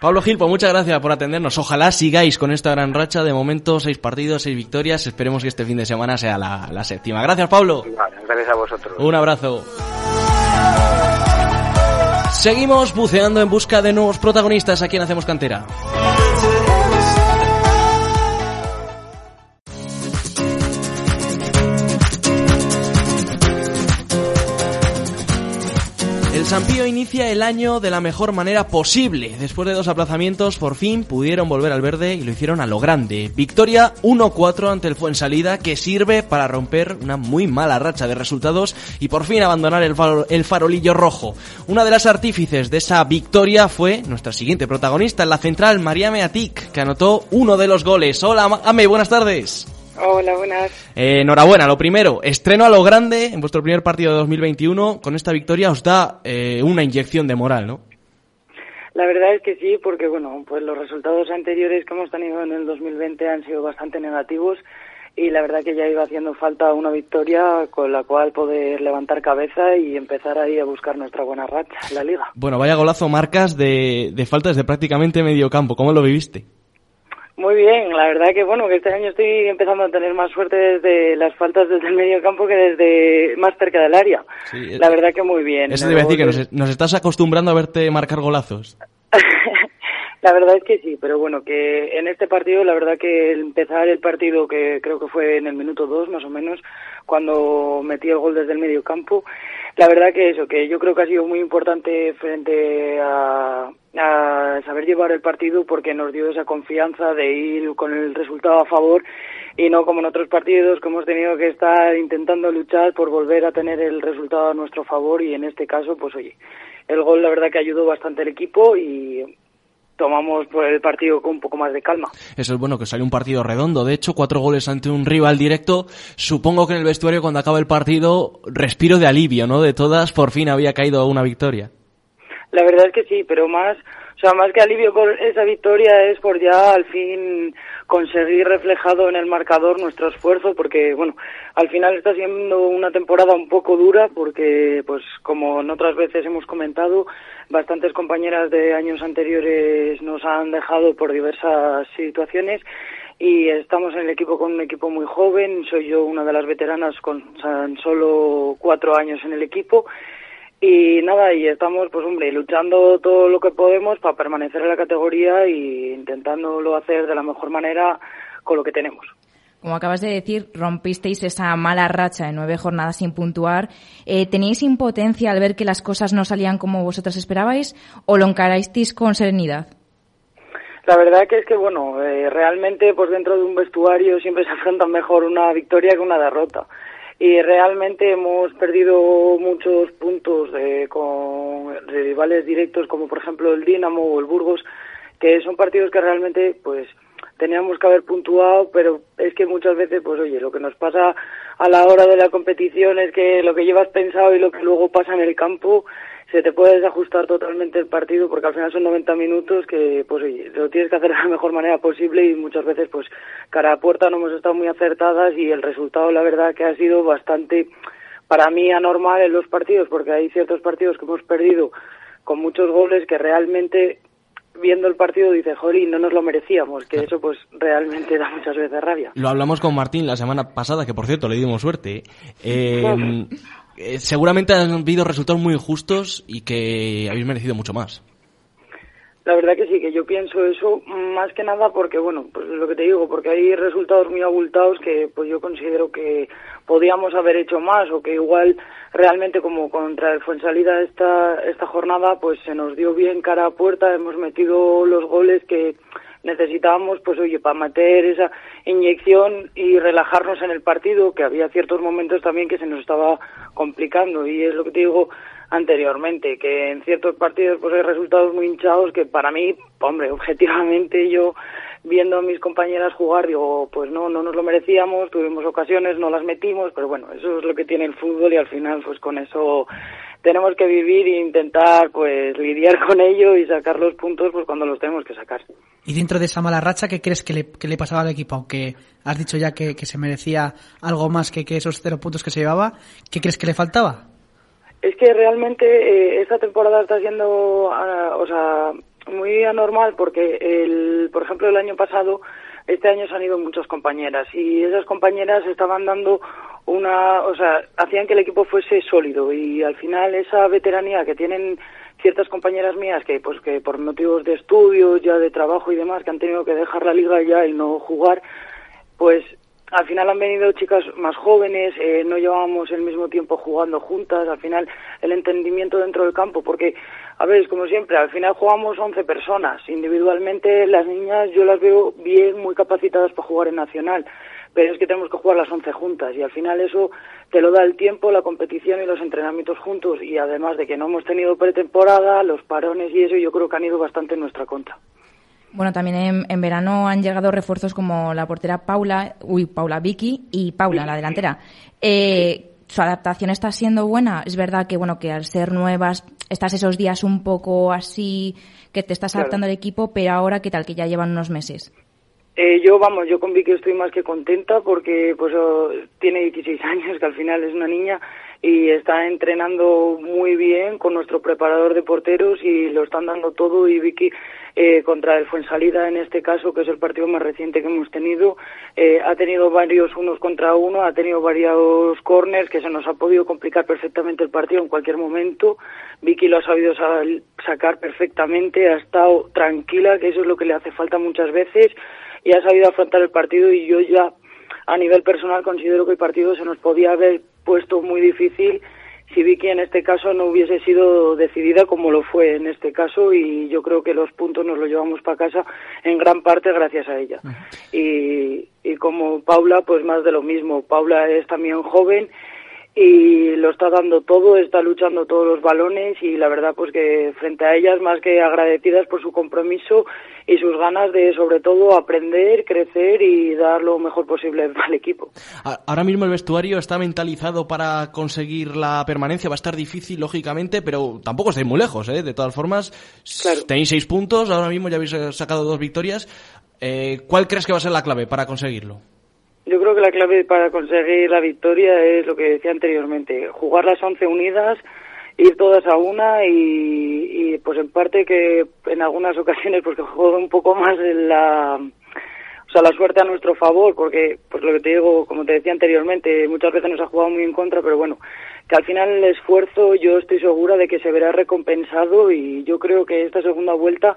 Pablo Gil, pues muchas gracias por atendernos. Ojalá sigáis con esta gran racha. De momento, seis partidos, seis victorias. Esperemos que este fin de semana sea la, séptima. Gracias, Pablo. gracias a vosotros. Un abrazo. Seguimos buceando en busca de nuevos protagonistas aquí en Hacemos Cantera. Sampío inicia el año de la mejor manera posible. Después de dos aplazamientos, por fin pudieron volver al verde y lo hicieron a lo grande. Victoria 1-4 ante el Fuensalida, que sirve para romper una muy mala racha de resultados y por fin abandonar el, farolillo rojo. Una de las artífices de esa victoria fue nuestra siguiente protagonista en la central, Mariame Atik, que anotó uno de los goles. Hola, Ame, buenas tardes. Hola, buenas. Eh, enhorabuena, lo primero, estreno a lo grande en vuestro primer partido de 2021. Con esta victoria os da eh, una inyección de moral, ¿no? La verdad es que sí, porque bueno, pues los resultados anteriores que hemos tenido en el 2020 han sido bastante negativos y la verdad que ya iba haciendo falta una victoria con la cual poder levantar cabeza y empezar ahí a buscar nuestra buena racha en la liga. Bueno, vaya golazo marcas de, de faltas de prácticamente medio campo. ¿Cómo lo viviste? Muy bien, la verdad que bueno, que este año estoy empezando a tener más suerte desde las faltas desde el medio campo que desde más cerca del área. la verdad que muy bien. Eso debe decir que nos, nos, estás acostumbrando a verte marcar golazos. la verdad es que sí, pero bueno, que en este partido, la verdad que empezar el partido, que creo que fue en el minuto dos más o menos, cuando metí el gol desde el medio campo, la verdad que eso, que yo creo que ha sido muy importante frente a, a saber llevar el partido porque nos dio esa confianza de ir con el resultado a favor y no como en otros partidos que hemos tenido que estar intentando luchar por volver a tener el resultado a nuestro favor y en este caso pues oye el gol la verdad que ayudó bastante al equipo y tomamos el partido con un poco más de calma. Eso es bueno, que salió un partido redondo. De hecho, cuatro goles ante un rival directo. Supongo que en el vestuario, cuando acaba el partido, respiro de alivio, ¿no? De todas, por fin había caído una victoria. La verdad es que sí, pero más, o sea, más que alivio por esa victoria es por ya al fin conseguir reflejado en el marcador nuestro esfuerzo, porque bueno, al final está siendo una temporada un poco dura, porque pues como en otras veces hemos comentado, bastantes compañeras de años anteriores nos han dejado por diversas situaciones y estamos en el equipo con un equipo muy joven, soy yo una de las veteranas con tan solo cuatro años en el equipo y nada, y estamos, pues hombre, luchando todo lo que podemos para permanecer en la categoría e intentándolo hacer de la mejor manera con lo que tenemos. Como acabas de decir, rompisteis esa mala racha de nueve jornadas sin puntuar. Eh, ¿Teníais impotencia al ver que las cosas no salían como vosotras esperabais o lo encarasteis con serenidad? La verdad que es que, bueno, eh, realmente pues dentro de un vestuario siempre se afronta mejor una victoria que una derrota y realmente hemos perdido muchos puntos con rivales directos como por ejemplo el Dinamo o el Burgos que son partidos que realmente pues teníamos que haber puntuado pero es que muchas veces pues oye lo que nos pasa a la hora de la competición es que lo que llevas pensado y lo que luego pasa en el campo se te puede desajustar totalmente el partido porque al final son 90 minutos que pues oye, lo tienes que hacer de la mejor manera posible y muchas veces pues cara a puerta no hemos estado muy acertadas y el resultado la verdad que ha sido bastante para mí anormal en los partidos porque hay ciertos partidos que hemos perdido con muchos goles que realmente viendo el partido dice, jolín, no nos lo merecíamos, que eso pues realmente da muchas veces rabia. Lo hablamos con Martín la semana pasada, que por cierto le dimos suerte. Eh, eh, seguramente han habido resultados muy injustos y que habéis merecido mucho más. La verdad que sí, que yo pienso eso más que nada porque, bueno, pues lo que te digo, porque hay resultados muy abultados que pues yo considero que podíamos haber hecho más o que igual realmente como contra el Fuensalida esta, esta jornada pues se nos dio bien cara a puerta, hemos metido los goles que necesitábamos, pues oye, para meter esa inyección y relajarnos en el partido, que había ciertos momentos también que se nos estaba complicando. Y es lo que te digo anteriormente, que en ciertos partidos pues hay resultados muy hinchados que para mí, hombre, objetivamente yo viendo a mis compañeras jugar digo, pues no, no nos lo merecíamos, tuvimos ocasiones, no las metimos, pero bueno, eso es lo que tiene el fútbol y al final pues con eso tenemos que vivir e intentar pues lidiar con ello y sacar los puntos pues cuando los tenemos que sacar. Y dentro de esa mala racha, ¿qué crees que le, pasaba al equipo? Aunque has dicho ya que, se merecía algo más que, que, esos cero puntos que se llevaba, ¿qué crees que le faltaba? Es que realmente eh, esta temporada está siendo, ah, o sea, muy anormal porque, el, por ejemplo, el año pasado, este año se han ido muchas compañeras y esas compañeras estaban dando una, o sea, hacían que el equipo fuese sólido y al final esa veteranía que tienen ciertas compañeras mías que pues que por motivos de estudios, ya de trabajo y demás que han tenido que dejar la liga ya y no jugar, pues al final han venido chicas más jóvenes, eh, no llevábamos el mismo tiempo jugando juntas, al final el entendimiento dentro del campo, porque, a ver, como siempre, al final jugamos 11 personas, individualmente las niñas yo las veo bien, muy capacitadas para jugar en Nacional, pero es que tenemos que jugar las 11 juntas y al final eso te lo da el tiempo, la competición y los entrenamientos juntos y además de que no hemos tenido pretemporada, los parones y eso yo creo que han ido bastante en nuestra contra. Bueno, también en, verano han llegado refuerzos como la portera Paula, uy, Paula Vicky y Paula, la delantera. Eh, su adaptación está siendo buena. Es verdad que bueno que al ser nuevas estás esos días un poco así que te estás adaptando al equipo, pero ahora qué tal que ya llevan unos meses. Eh, yo, vamos, yo con Vicky estoy más que contenta porque pues oh, tiene 16 años, que al final es una niña y está entrenando muy bien con nuestro preparador de porteros y lo están dando todo y Vicky eh, contra el Fuensalida en este caso, que es el partido más reciente que hemos tenido, eh, ha tenido varios unos contra uno, ha tenido varios corners que se nos ha podido complicar perfectamente el partido en cualquier momento. Vicky lo ha sabido sacar perfectamente, ha estado tranquila, que eso es lo que le hace falta muchas veces y ha sabido afrontar el partido y yo ya a nivel personal considero que el partido se nos podía haber puesto muy difícil si Vicky en este caso no hubiese sido decidida como lo fue en este caso y yo creo que los puntos nos los llevamos para casa en gran parte gracias a ella. Y, y como Paula, pues más de lo mismo. Paula es también joven y lo está dando todo, está luchando todos los balones y la verdad pues que frente a ellas más que agradecidas por su compromiso y sus ganas de sobre todo aprender, crecer y dar lo mejor posible al equipo. Ahora mismo el vestuario está mentalizado para conseguir la permanencia, va a estar difícil lógicamente, pero tampoco estáis muy lejos, ¿eh? de todas formas tenéis seis puntos, ahora mismo ya habéis sacado dos victorias. Eh, ¿Cuál crees que va a ser la clave para conseguirlo? Yo creo que la clave para conseguir la victoria es lo que decía anteriormente, jugar las once unidas, ir todas a una y, pues en parte que en algunas ocasiones pues que juegue un poco más en la o sea, la suerte a nuestro favor, porque, pues lo que te digo, como te decía anteriormente, muchas veces nos ha jugado muy en contra, pero bueno, que al final el esfuerzo yo estoy segura de que se verá recompensado y yo creo que esta segunda vuelta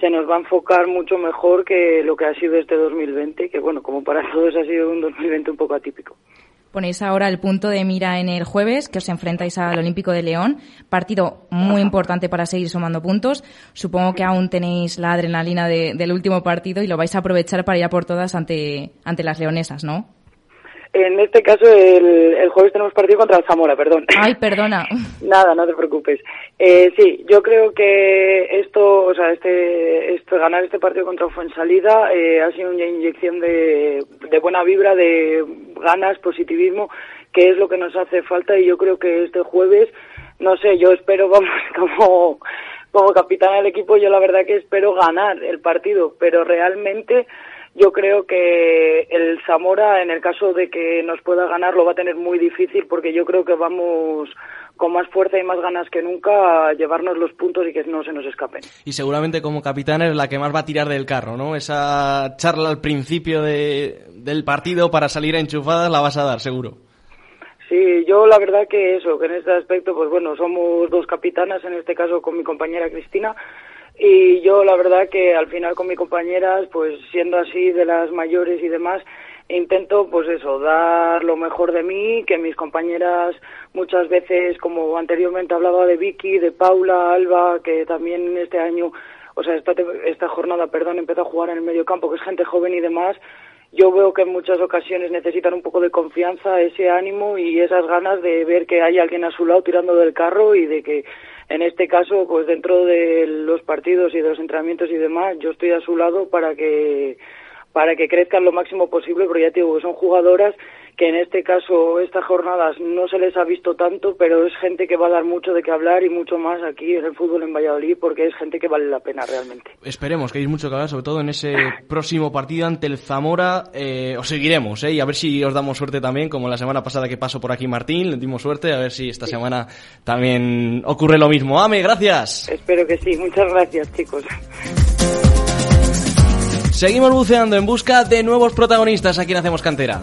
se nos va a enfocar mucho mejor que lo que ha sido este 2020, que bueno, como para todos ha sido un 2020 un poco atípico. Ponéis ahora el punto de mira en el jueves, que os enfrentáis al Olímpico de León. Partido muy importante para seguir sumando puntos. Supongo que aún tenéis la adrenalina del último partido y lo vais a aprovechar para ir a por todas ante, ante las leonesas, ¿no? En este caso, el, el, jueves tenemos partido contra el Zamora, perdón. Ay, perdona. Nada, no te preocupes. Eh, sí, yo creo que esto, o sea, este, este ganar este partido contra Fuensalida eh, ha sido una inyección de, de buena vibra, de ganas, positivismo, que es lo que nos hace falta y yo creo que este jueves, no sé, yo espero, vamos, como, como capitán del equipo, yo la verdad que espero ganar el partido, pero realmente yo creo que el Zamora, en el caso de que nos pueda ganar, lo va a tener muy difícil porque yo creo que vamos con más fuerza y más ganas que nunca a llevarnos los puntos y que no se nos escapen. Y seguramente como capitán es la que más va a tirar del carro, ¿no? Esa charla al principio de, del partido para salir a enchufadas la vas a dar, seguro. Sí, yo la verdad que eso, que en este aspecto, pues bueno, somos dos capitanas, en este caso con mi compañera Cristina, y yo la verdad que al final con mis compañeras, pues siendo así de las mayores y demás, intento pues eso, dar lo mejor de mí, que mis compañeras muchas veces, como anteriormente hablaba de Vicky, de Paula, Alba, que también este año, o sea, esta, esta jornada, perdón, empezó a jugar en el medio campo, que es gente joven y demás, yo veo que en muchas ocasiones necesitan un poco de confianza, ese ánimo y esas ganas de ver que hay alguien a su lado tirando del carro y de que en este caso, pues dentro de los partidos y de los entrenamientos y demás, yo estoy a su lado para que para que crezcan lo máximo posible, porque ya te digo que son jugadoras que en este caso estas jornadas no se les ha visto tanto, pero es gente que va a dar mucho de qué hablar y mucho más aquí en el fútbol en Valladolid porque es gente que vale la pena realmente. Esperemos que hay mucho que hablar, sobre todo en ese próximo partido ante el Zamora. Eh, os seguiremos ¿eh? y a ver si os damos suerte también, como la semana pasada que pasó por aquí Martín, le dimos suerte, a ver si esta semana también ocurre lo mismo. Ame, gracias. Espero que sí, muchas gracias chicos. Seguimos buceando en busca de nuevos protagonistas aquí en Hacemos Cantera.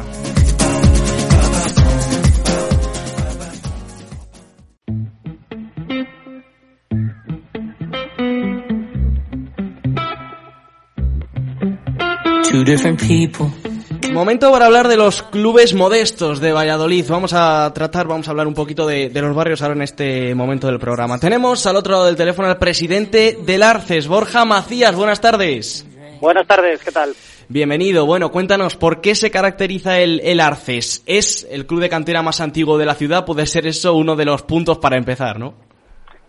Momento para hablar de los clubes modestos de Valladolid. Vamos a tratar, vamos a hablar un poquito de, los barrios ahora en este momento del programa. Tenemos al otro lado del teléfono al presidente del Arces, Borja Macías. Buenas tardes. Buenas tardes, ¿qué tal? Bienvenido. Bueno, cuéntanos, ¿por qué se caracteriza el, el, Arces? ¿Es el club de cantera más antiguo de la ciudad? Puede ser eso uno de los puntos para empezar, ¿no?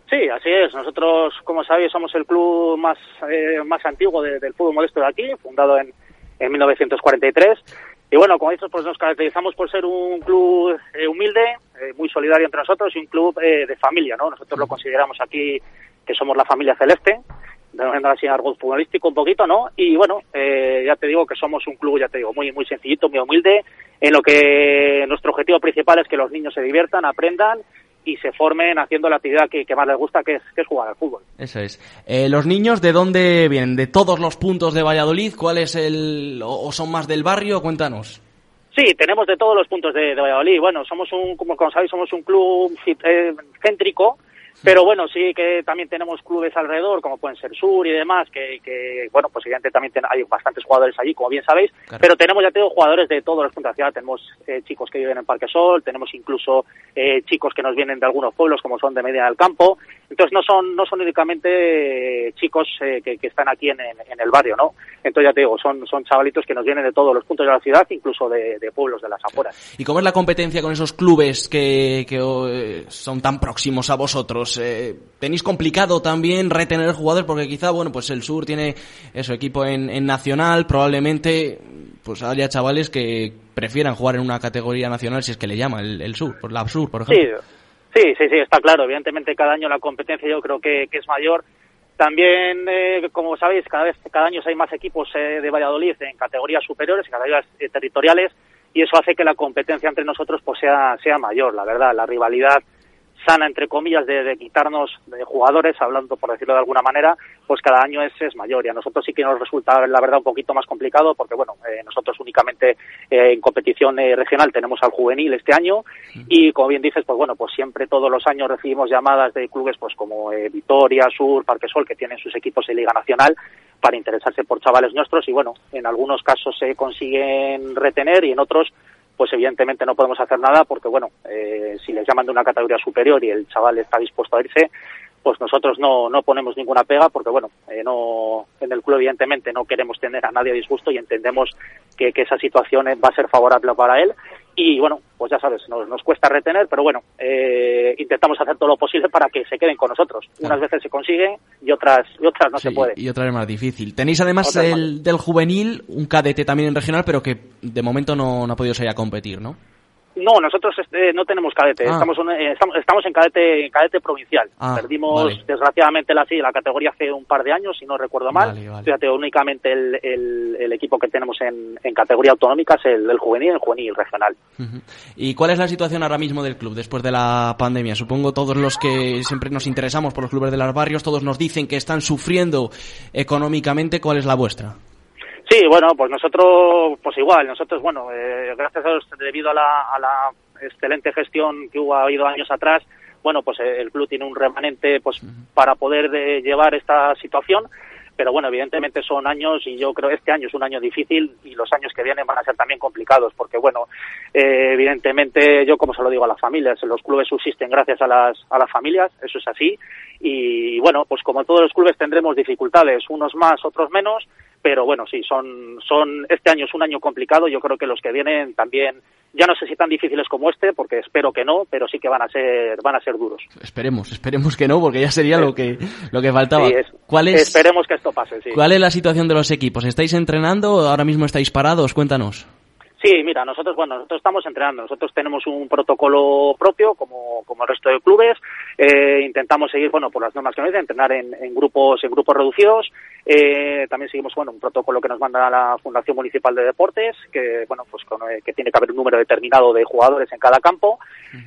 Sí, así es. Nosotros, como sabéis, somos el club más, eh, más antiguo del fútbol modesto de aquí, fundado en, en 1943. Y bueno, como dices, pues nos caracterizamos por ser un club eh, humilde, eh, muy solidario entre nosotros y un club eh, de familia, ¿no? Nosotros lo consideramos aquí que somos la familia celeste, de así algo futbolístico un poquito, ¿no? Y bueno, ya te digo que somos un club, ya te digo, muy muy sencillito, muy humilde, en lo que nuestro objetivo principal es que los niños se diviertan, aprendan y se formen haciendo la actividad que, más les gusta, que es, que es, jugar al fútbol. Eso es. Eh, ¿Los niños de dónde vienen? ¿De todos los puntos de Valladolid? ¿Cuál es el... o son más del barrio? Cuéntanos. Sí, tenemos de todos los puntos de, Valladolid. Bueno, somos un, como, como sabéis, somos un club eh, céntrico, pero bueno, sí que también tenemos clubes alrededor, como pueden ser Sur y demás, que, que bueno, pues evidentemente también hay bastantes jugadores allí, como bien sabéis, pero tenemos ya tengo jugadores de todos los puntos de la ciudad. Tenemos eh, chicos que viven en Parque Sol, tenemos incluso eh, chicos que nos vienen de algunos pueblos, como son de Media del Campo. Entonces no son no son únicamente eh, chicos que, que, están aquí en, en, el barrio, ¿no? Entonces ya te digo, son, son chavalitos que nos vienen de todos los puntos de la ciudad, incluso de, de pueblos de las afueras. ¿Y cómo es la competencia con esos clubes que, que son tan próximos a vosotros? Eh, ¿Tenéis complicado también retener jugadores? Porque quizá, bueno, pues el Sur tiene su equipo en, en Nacional, probablemente pues haya chavales que prefieran jugar en una categoría nacional si es que le llama el, Sur, por la Sur, por ejemplo. Sí, sí, sí, sí, está claro. Evidentemente cada año la competencia yo creo que, que es mayor. También, eh, como sabéis, cada vez, cada año hay más equipos eh, de Valladolid en categorías superiores, en categorías territoriales, y eso hace que la competencia entre nosotros pues sea, sea mayor, la verdad. La rivalidad sana, entre comillas, de, quitarnos de jugadores, hablando por decirlo de alguna manera, pues cada año es, es mayor. Y a nosotros sí que nos resulta, la verdad, un poquito más complicado, porque, bueno, eh, nosotros únicamente eh, en competición eh, regional tenemos al juvenil este año, y como bien dices, pues bueno, pues siempre todos los años recibimos llamadas de clubes pues como Vitoria, Sur, Parque Sol, que tienen sus equipos en Liga Nacional, para interesarse por chavales nuestros, y bueno, en algunos casos se consiguen retener y en otros pues evidentemente no podemos hacer nada porque, bueno, eh, si les llaman de una categoría superior y el chaval está dispuesto a irse, pues nosotros no, no ponemos ninguna pega porque, bueno, eh, no en el club evidentemente no queremos tener a nadie a disgusto y entendemos que, que esa situación va a ser favorable para él y bueno, pues ya sabes, nos, nos cuesta retener, pero bueno, eh, intentamos hacer todo lo posible para que se queden con nosotros. Unas veces se consigue y otras y otras no se puede. Y otras es más difícil. Tenéis además el, del juvenil, un cadete también en regional, pero que de momento no, no ha podido salir a competir, ¿no? No, nosotros este, no tenemos cadete, Ah. estamos, en- eh, estamos, estamos en cadete, en cadete provincial. Ah, Perdimos vale. desgraciadamente la, sí, la categoría hace un par de años, si no recuerdo mal. Vale, vale. Fíjate, únicamente el, el, el equipo que tenemos en, en categoría autonómica es el, el juvenil, el juvenil regional. ¿Y cuál es la situación ahora mismo del club después de la pandemia? Supongo todos los que siempre nos interesamos por los clubes de los barrios, todos nos dicen que están sufriendo económicamente. ¿Cuál es la vuestra? Sí, bueno, pues nosotros, pues igual, nosotros, bueno, eh, gracias a Dios, debido a la, a la excelente gestión que hubo ha habido años atrás, bueno, pues eh, el club tiene un remanente, pues, para poder eh, llevar esta situación, pero bueno, evidentemente son años y yo creo este año es un año difícil y los años que vienen van a ser también complicados, porque bueno, eh, evidentemente yo como se lo digo a las familias, los clubes subsisten gracias a las, a las familias, eso es así, y bueno, pues como todos los clubes tendremos dificultades, unos más, otros menos, pero bueno, sí, son, son, este año es un año complicado, yo creo que los que vienen también, ya no sé si tan difíciles como este, porque espero que no, pero sí que van a ser, van a ser duros. Esperemos, esperemos que no, porque ya sería lo que, lo que faltaba. Sí, es- ¿Cuál es, Esperemos que esto pase, sí. ¿Cuál es la situación de los equipos? ¿Estáis entrenando o ahora mismo estáis parados? Cuéntanos. Sí, mira, nosotros, bueno, nosotros estamos entrenando. Nosotros tenemos un protocolo propio, como, como el resto de clubes. Eh, intentamos seguir, bueno, por las normas que nos dicen, entrenar en, en grupos, en grupos reducidos. Eh, también seguimos, bueno, un protocolo que nos manda la Fundación Municipal de Deportes, que, bueno, pues con, eh, que tiene que haber un número determinado de jugadores en cada campo.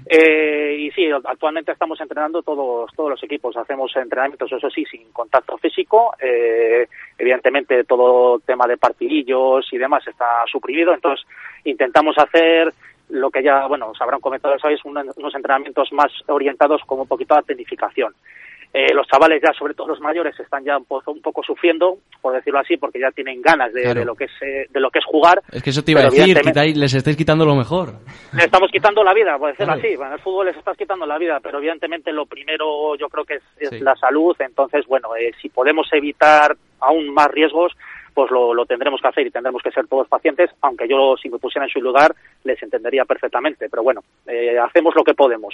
Eh, y sí, actualmente estamos entrenando todos, todos los equipos. Hacemos entrenamientos, eso sí, sin contacto físico. Eh, evidentemente todo tema de partidillos y demás está suprimido. Entonces intentamos hacer lo que ya, bueno, os habrán comentado, ¿sabéis? Un- unos entrenamientos más orientados como un poquito a tecnificación. Eh, los chavales ya, sobre todo los mayores, están ya un poco, un poco sufriendo, por decirlo así, porque ya tienen ganas de, Claro. de lo que es eh, de lo que es jugar. Es que eso te iba a decir, quitáis- les estáis quitando lo mejor. le estamos quitando la vida, por decirlo Claro. así. Bueno, el fútbol les estás quitando la vida, pero evidentemente lo primero yo creo que es, es Sí. la salud. Entonces, bueno, eh, si podemos evitar aún más riesgos, pues lo, lo tendremos que hacer y tendremos que ser todos pacientes, aunque yo si me pusiera en su lugar les entendería perfectamente. Pero bueno, eh, hacemos lo que podemos.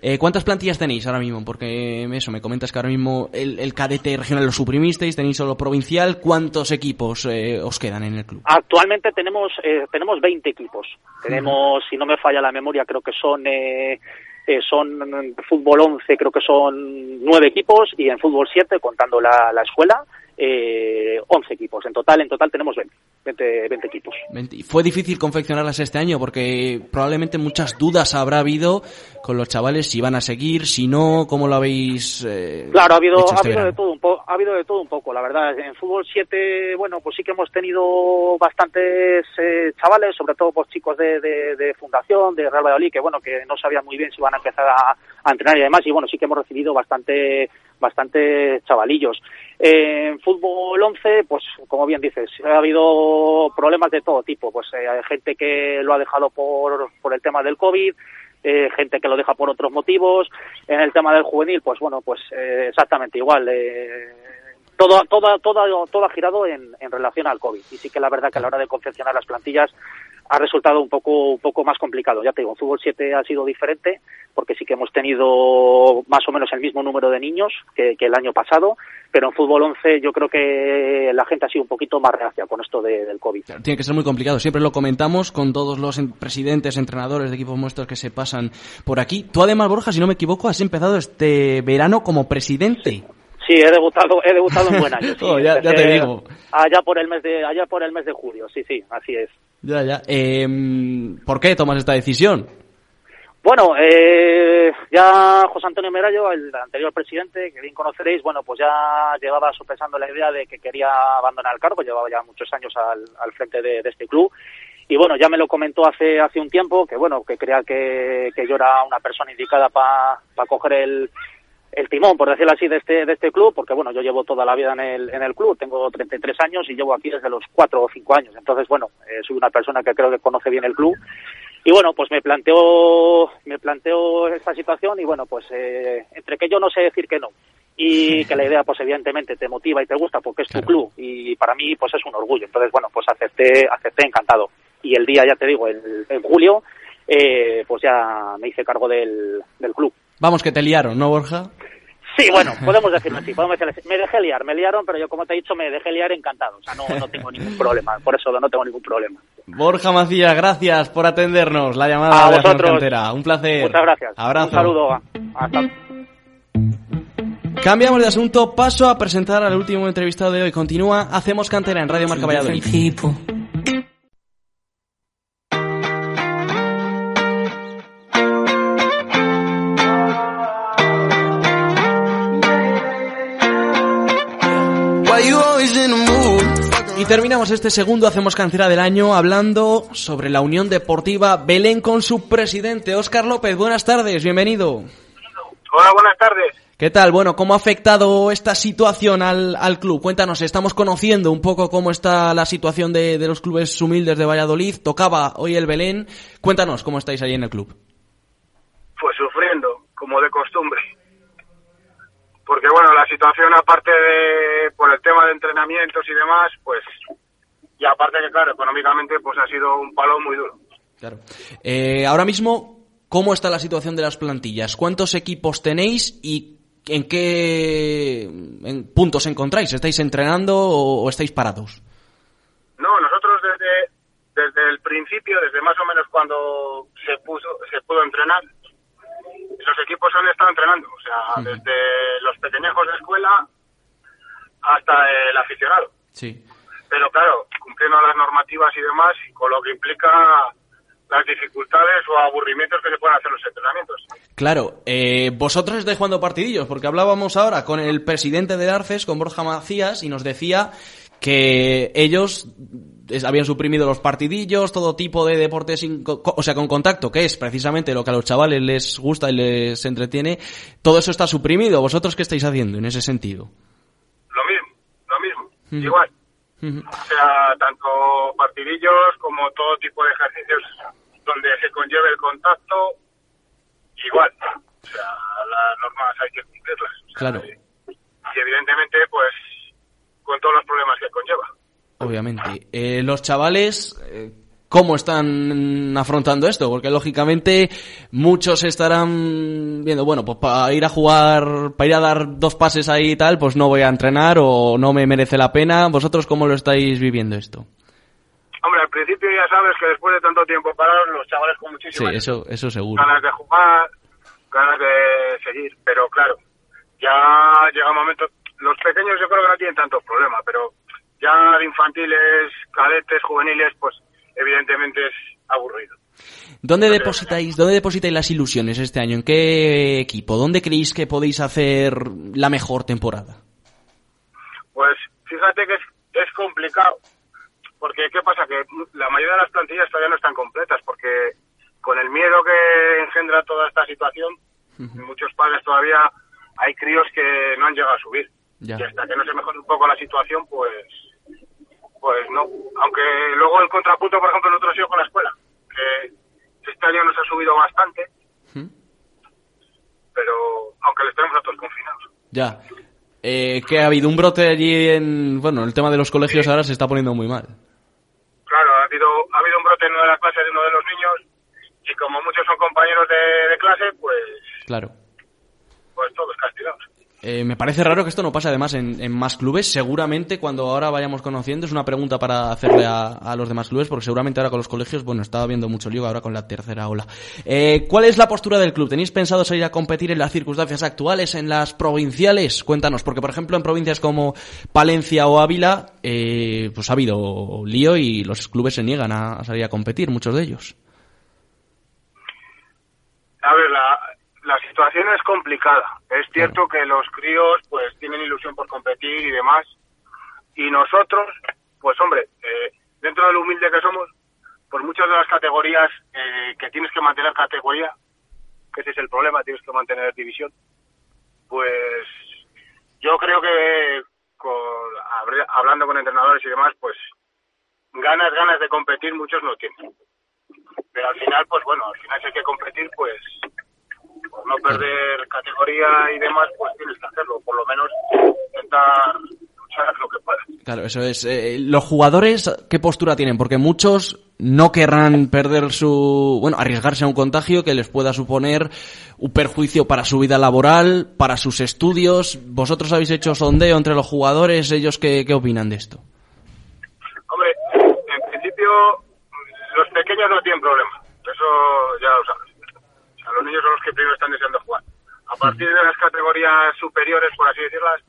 Eh, ¿Cuántas plantillas tenéis ahora mismo? Porque eso, me comentas que ahora mismo el, el cadete regional lo suprimisteis, tenéis solo provincial. ¿Cuántos equipos eh, os quedan en el club? Actualmente tenemos eh, tenemos 20 equipos. Tenemos, si no me falla la memoria, creo que son eh, eh, son fútbol 11, creo que son 9 equipos y en fútbol 7, contando la, la escuela, eh, 11 equipos. En total, en total tenemos 20, 20, 20 equipos. ¿Fue difícil confeccionarlas este año? Porque probablemente muchas dudas habrá habido con los chavales si van a seguir, si no, cómo lo habéis eh, Claro, ha habido, ha este habido de todo un poco, ha habido de todo un poco, la verdad. En fútbol 7, bueno, pues sí que hemos tenido bastantes eh, chavales, sobre todo pues chicos de, de, de fundación, de Real Valladolid, que bueno, que no sabían muy bien si iban a empezar a, a entrenar y demás, y bueno, sí que hemos recibido bastante, bastante chavalillos. En fútbol 11, pues como bien dices, ha habido problemas de todo tipo, pues eh, gente que lo ha dejado por, por el tema del COVID, eh, gente que lo deja por otros motivos. En el tema del juvenil, pues bueno, pues eh, exactamente igual. Eh, todo, todo, todo, todo ha girado en, en relación al COVID. Y sí que la verdad que a la hora de confeccionar las plantillas ha resultado un poco, un poco más complicado. Ya te digo, en fútbol 7 ha sido diferente porque sí que hemos tenido más o menos el mismo número de niños que, que el año pasado, pero en fútbol 11 yo creo que la gente ha sido un poquito más reacia con esto de- del COVID. Tiene que ser muy complicado. Siempre lo comentamos con todos los en- presidentes, entrenadores de equipos nuestros que se pasan por aquí. Tú además, Borja, si no me equivoco, has empezado este verano como presidente. Sí, he debutado, he debutado en buen año. sí. Oh, ya- ya te Empecé digo. Allá por el mes de, allá por el mes de julio, sí, sí, así es. Ya, ya. Eh, ¿Por qué tomas esta decisión? Bueno, eh, ya José Antonio Merayo, el anterior presidente, que bien conoceréis, bueno, pues ya llevaba sopesando la idea de que quería abandonar el cargo, llevaba ya muchos años al, al frente de, este club. Y bueno, ya me lo comentó hace hace un tiempo, que bueno, que creía que, que yo era una persona indicada para coger el, el timón, por decirlo así, de este, de este club, porque bueno, yo llevo toda la vida en el, en el club, tengo 33 años y llevo aquí desde los 4 o 5 años. Entonces, bueno, eh, soy una persona que creo que conoce bien el club y bueno, pues me planteo, me planteo esta situación y bueno, pues eh, entre que yo no sé decir que no y que la idea pues evidentemente te motiva y te gusta porque es tu club y para mí pues es un orgullo. Entonces bueno, pues acepté, acepté encantado. Y el día, ya te digo, el, en julio, eh, pues ya me hice cargo del, del club. Vamos, que te liaron, ¿no, Borja? Sí, bueno, podemos decirlo así, podemos decirlo así. Me dejé liar, me liaron, pero yo como te he dicho, me dejé liar encantado. O sea, no, no tengo ningún problema, por eso no tengo ningún problema. Borja Macías, gracias por atendernos la llamada A de vosotros. Cantera. Un placer. Muchas gracias. Abrazo. Un saludo. Hasta Cambiamos de asunto, paso a presentar al último entrevistado de hoy. Continúa Hacemos Cantera en Radio Marca Valladolid. Terminamos este segundo Hacemos Cantera del año hablando sobre la Unión Deportiva Belén con su presidente, Óscar López. Buenas tardes, bienvenido. Hola, buenas tardes. ¿Qué tal? Bueno, ¿cómo ha afectado esta situación al, al club? Cuéntanos, estamos conociendo un poco cómo está la situación de, de los clubes humildes de Valladolid. Tocaba hoy el Belén. Cuéntanos cómo estáis ahí en el club. Pues sufriendo, como de costumbre. Porque bueno, la situación aparte de por el tema de entrenamientos y demás, pues y aparte que claro, económicamente pues ha sido un palo muy duro. Claro. Eh, ahora mismo, ¿cómo está la situación de las plantillas? ¿Cuántos equipos tenéis y en qué en puntos encontráis? ¿Estáis entrenando o, o estáis parados? No, nosotros desde desde el principio, desde más o menos cuando se puso se pudo entrenar, los equipos han estado entrenando, o sea, desde los pequeñejos de escuela hasta el aficionado. Sí. Pero claro, cumpliendo las normativas y demás, y con lo que implica las dificultades o aburrimientos que se pueden hacer los entrenamientos. Claro, eh, vosotros estáis jugando partidillos, porque hablábamos ahora con el presidente del Arces, con Borja Macías, y nos decía que ellos es- habían suprimido los partidillos, todo tipo de deportes, sin o sea, con contacto, que es precisamente lo que a los chavales les gusta y les entretiene, todo eso está suprimido. ¿Vosotros qué estáis haciendo en ese sentido? Lo mismo, lo mismo, igual. O sea, tanto partidillos como todo tipo de ejercicios donde se conlleve el contacto, igual. O sea, las normas hay que cumplirlas. O sea, Claro, Y evidentemente, pues, con todos los problemas que conlleva. Obviamente. Eh, los chavales, eh, ¿cómo están afrontando esto? Porque lógicamente muchos estarán viendo, bueno, pues para ir a jugar, para ir a dar dos pases ahí y tal, pues no voy a entrenar o no me merece la pena. ¿Vosotros cómo lo estáis viviendo esto? Hombre, al principio ya sabes que después de tanto tiempo parados, los chavales con Sí, muchísimas eso, eso seguro. ganas de jugar, ganas de seguir, pero claro, ya llega un momento, los pequeños yo creo que no tienen tantos problemas, pero ya de infantiles, cadetes, juveniles, pues evidentemente es aburrido. ¿Dónde depositáis, ¿Dónde depositáis las ilusiones este año? ¿En qué equipo? ¿Dónde creéis que podéis hacer la mejor temporada? Pues fíjate que es, es complicado, porque ¿qué pasa? Que la mayoría de las plantillas todavía no están completas, porque con el miedo que engendra toda esta situación, muchos padres todavía hay críos que no han llegado a subir. Ya. Y hasta que no se mejore un poco la situación, pues pues no. Aunque luego el contrapunto, por ejemplo, nosotros sido con la escuela, que este año nos ha subido bastante, ¿Mm? pero aunque les tenemos a todos confinados. Ya. Eh, que ha habido un brote allí en... Bueno, el tema de los colegios ahora se está poniendo muy mal. Claro, ha habido, ha habido un brote en una de las clases de uno de los niños y como muchos son compañeros de, de clase, pues, Claro. pues todos castigados. Eh, me parece raro que esto no pase además en, más clubes. Seguramente cuando ahora vayamos conociendo, es una pregunta para hacerle a, los demás clubes, porque seguramente ahora con los colegios, bueno, estaba viendo mucho lío ahora con la tercera ola. Eh, ¿Cuál es la postura del club? ¿Tenéis pensado salir a competir en las circunstancias actuales, en las provinciales? Cuéntanos, porque por ejemplo en provincias como Palencia o Ávila, eh, pues ha habido lío y los clubes se niegan a, a salir a competir, muchos de ellos. A ver, la, la situación es complicada. Es cierto que los críos pues tienen ilusión por competir y demás. Y nosotros, pues hombre, eh, dentro de lo humilde que somos, por muchas de las categorías eh, que tienes que mantener categoría, que ese es el problema, tienes que mantener división, pues yo creo que con, hablando con entrenadores y demás, pues ganas, ganas de competir muchos no tienen. pero al final, pues bueno, al final si hay que competir, pues por no perder categoría y demás, pues tienes que hacerlo, por lo menos intentar luchar lo que puedas. Claro, eso es. Eh, los jugadores, ¿qué postura tienen? Porque muchos no querrán perder su, bueno, arriesgarse a un contagio que les pueda suponer un perjuicio para su vida laboral, para sus estudios. ¿Vosotros habéis hecho sondeo entre los jugadores? ¿Ellos qué, qué opinan de esto? Hombre, en principio los pequeños no tienen problema, eso ya lo sabes. Sea, los niños son los que primero están deseando jugar. A partir de las categorías superiores, por así decirlas,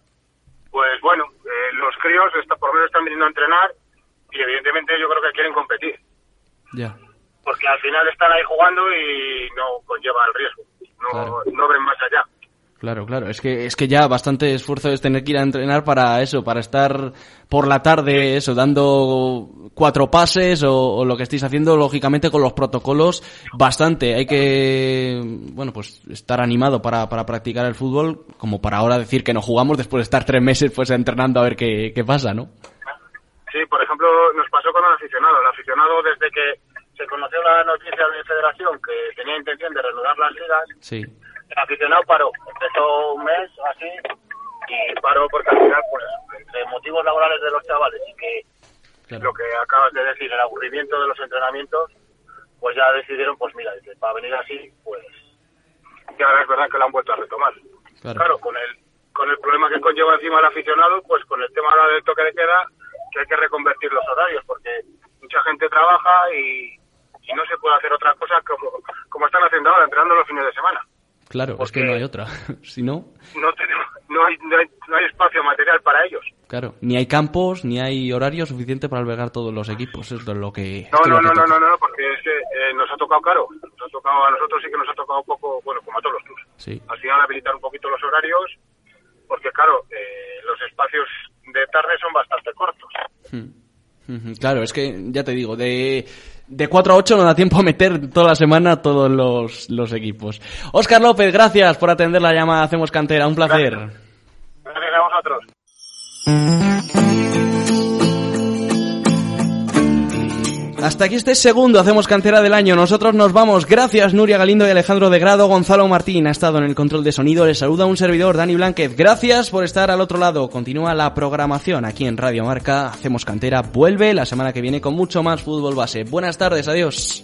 pues bueno, eh, los críos está, por lo menos están viniendo a entrenar y evidentemente yo creo que quieren competir. Ya. Porque al final están ahí jugando y no conlleva el riesgo. No, Claro. no ven más allá. Claro, claro. Es que, es que ya bastante esfuerzo es tener que ir a entrenar para eso, para estar por la tarde, eso, dando cuatro pases o, o lo que estéis haciendo, lógicamente con los protocolos, bastante. Hay que, bueno, pues estar animado para, para practicar el fútbol, como para ahora decir que no jugamos después de estar tres meses pues entrenando a ver qué, qué pasa, ¿no? Sí, por ejemplo, nos pasó con el aficionado. El aficionado, desde que se conoció la noticia de Federación que tenía intención de reanudar las ligas, Sí. el aficionado paró. Un mes así y paró porque al final, pues, entre motivos laborales de los chavales y que lo que acabas de decir, el aburrimiento de los entrenamientos, pues ya decidieron, pues mira, para venir así, pues y ahora es verdad que lo han vuelto a retomar. Claro. con el con el problema que conlleva encima el aficionado, pues con el tema ahora del toque de queda, que hay que reconvertir los horarios, porque mucha gente trabaja y, y no se puede hacer otra cosa como, como están haciendo ahora, entrenando los fines de semana. Claro, es que no hay otra. si no, No tenemos, no hay, no hay, no hay espacio material para ellos. claro, ni hay campos, ni hay horario suficiente para albergar todos los equipos. Eso es lo que... No, no, no, no, no, no, porque es que eh, nos ha tocado caro. Nos ha tocado, a nosotros sí que nos ha tocado un poco, bueno, como a todos los clubes. Sí. Al final habilitar un poquito los horarios, porque claro, eh, los espacios de tarde son bastante cortos. Ujú, Claro, es que ya te digo, de, de 4 a 8 no da tiempo a meter toda la semana todos los, los equipos. Óscar López, gracias por atender la llamada Hacemos Cantera, un placer. Gracias a vosotros. Hasta aquí este segundo Hacemos Cantera del año. Nosotros nos vamos. Gracias Nuria Galindo y Alejandro de Grado. Gonzalo Martín ha estado en el control de sonido. Les saluda un servidor, Dani Blanquez. Gracias por estar al otro lado. Continúa la programación aquí en Radio Marca. Hacemos Cantera. Vuelve la semana que viene con mucho más fútbol base. Buenas tardes. Adiós.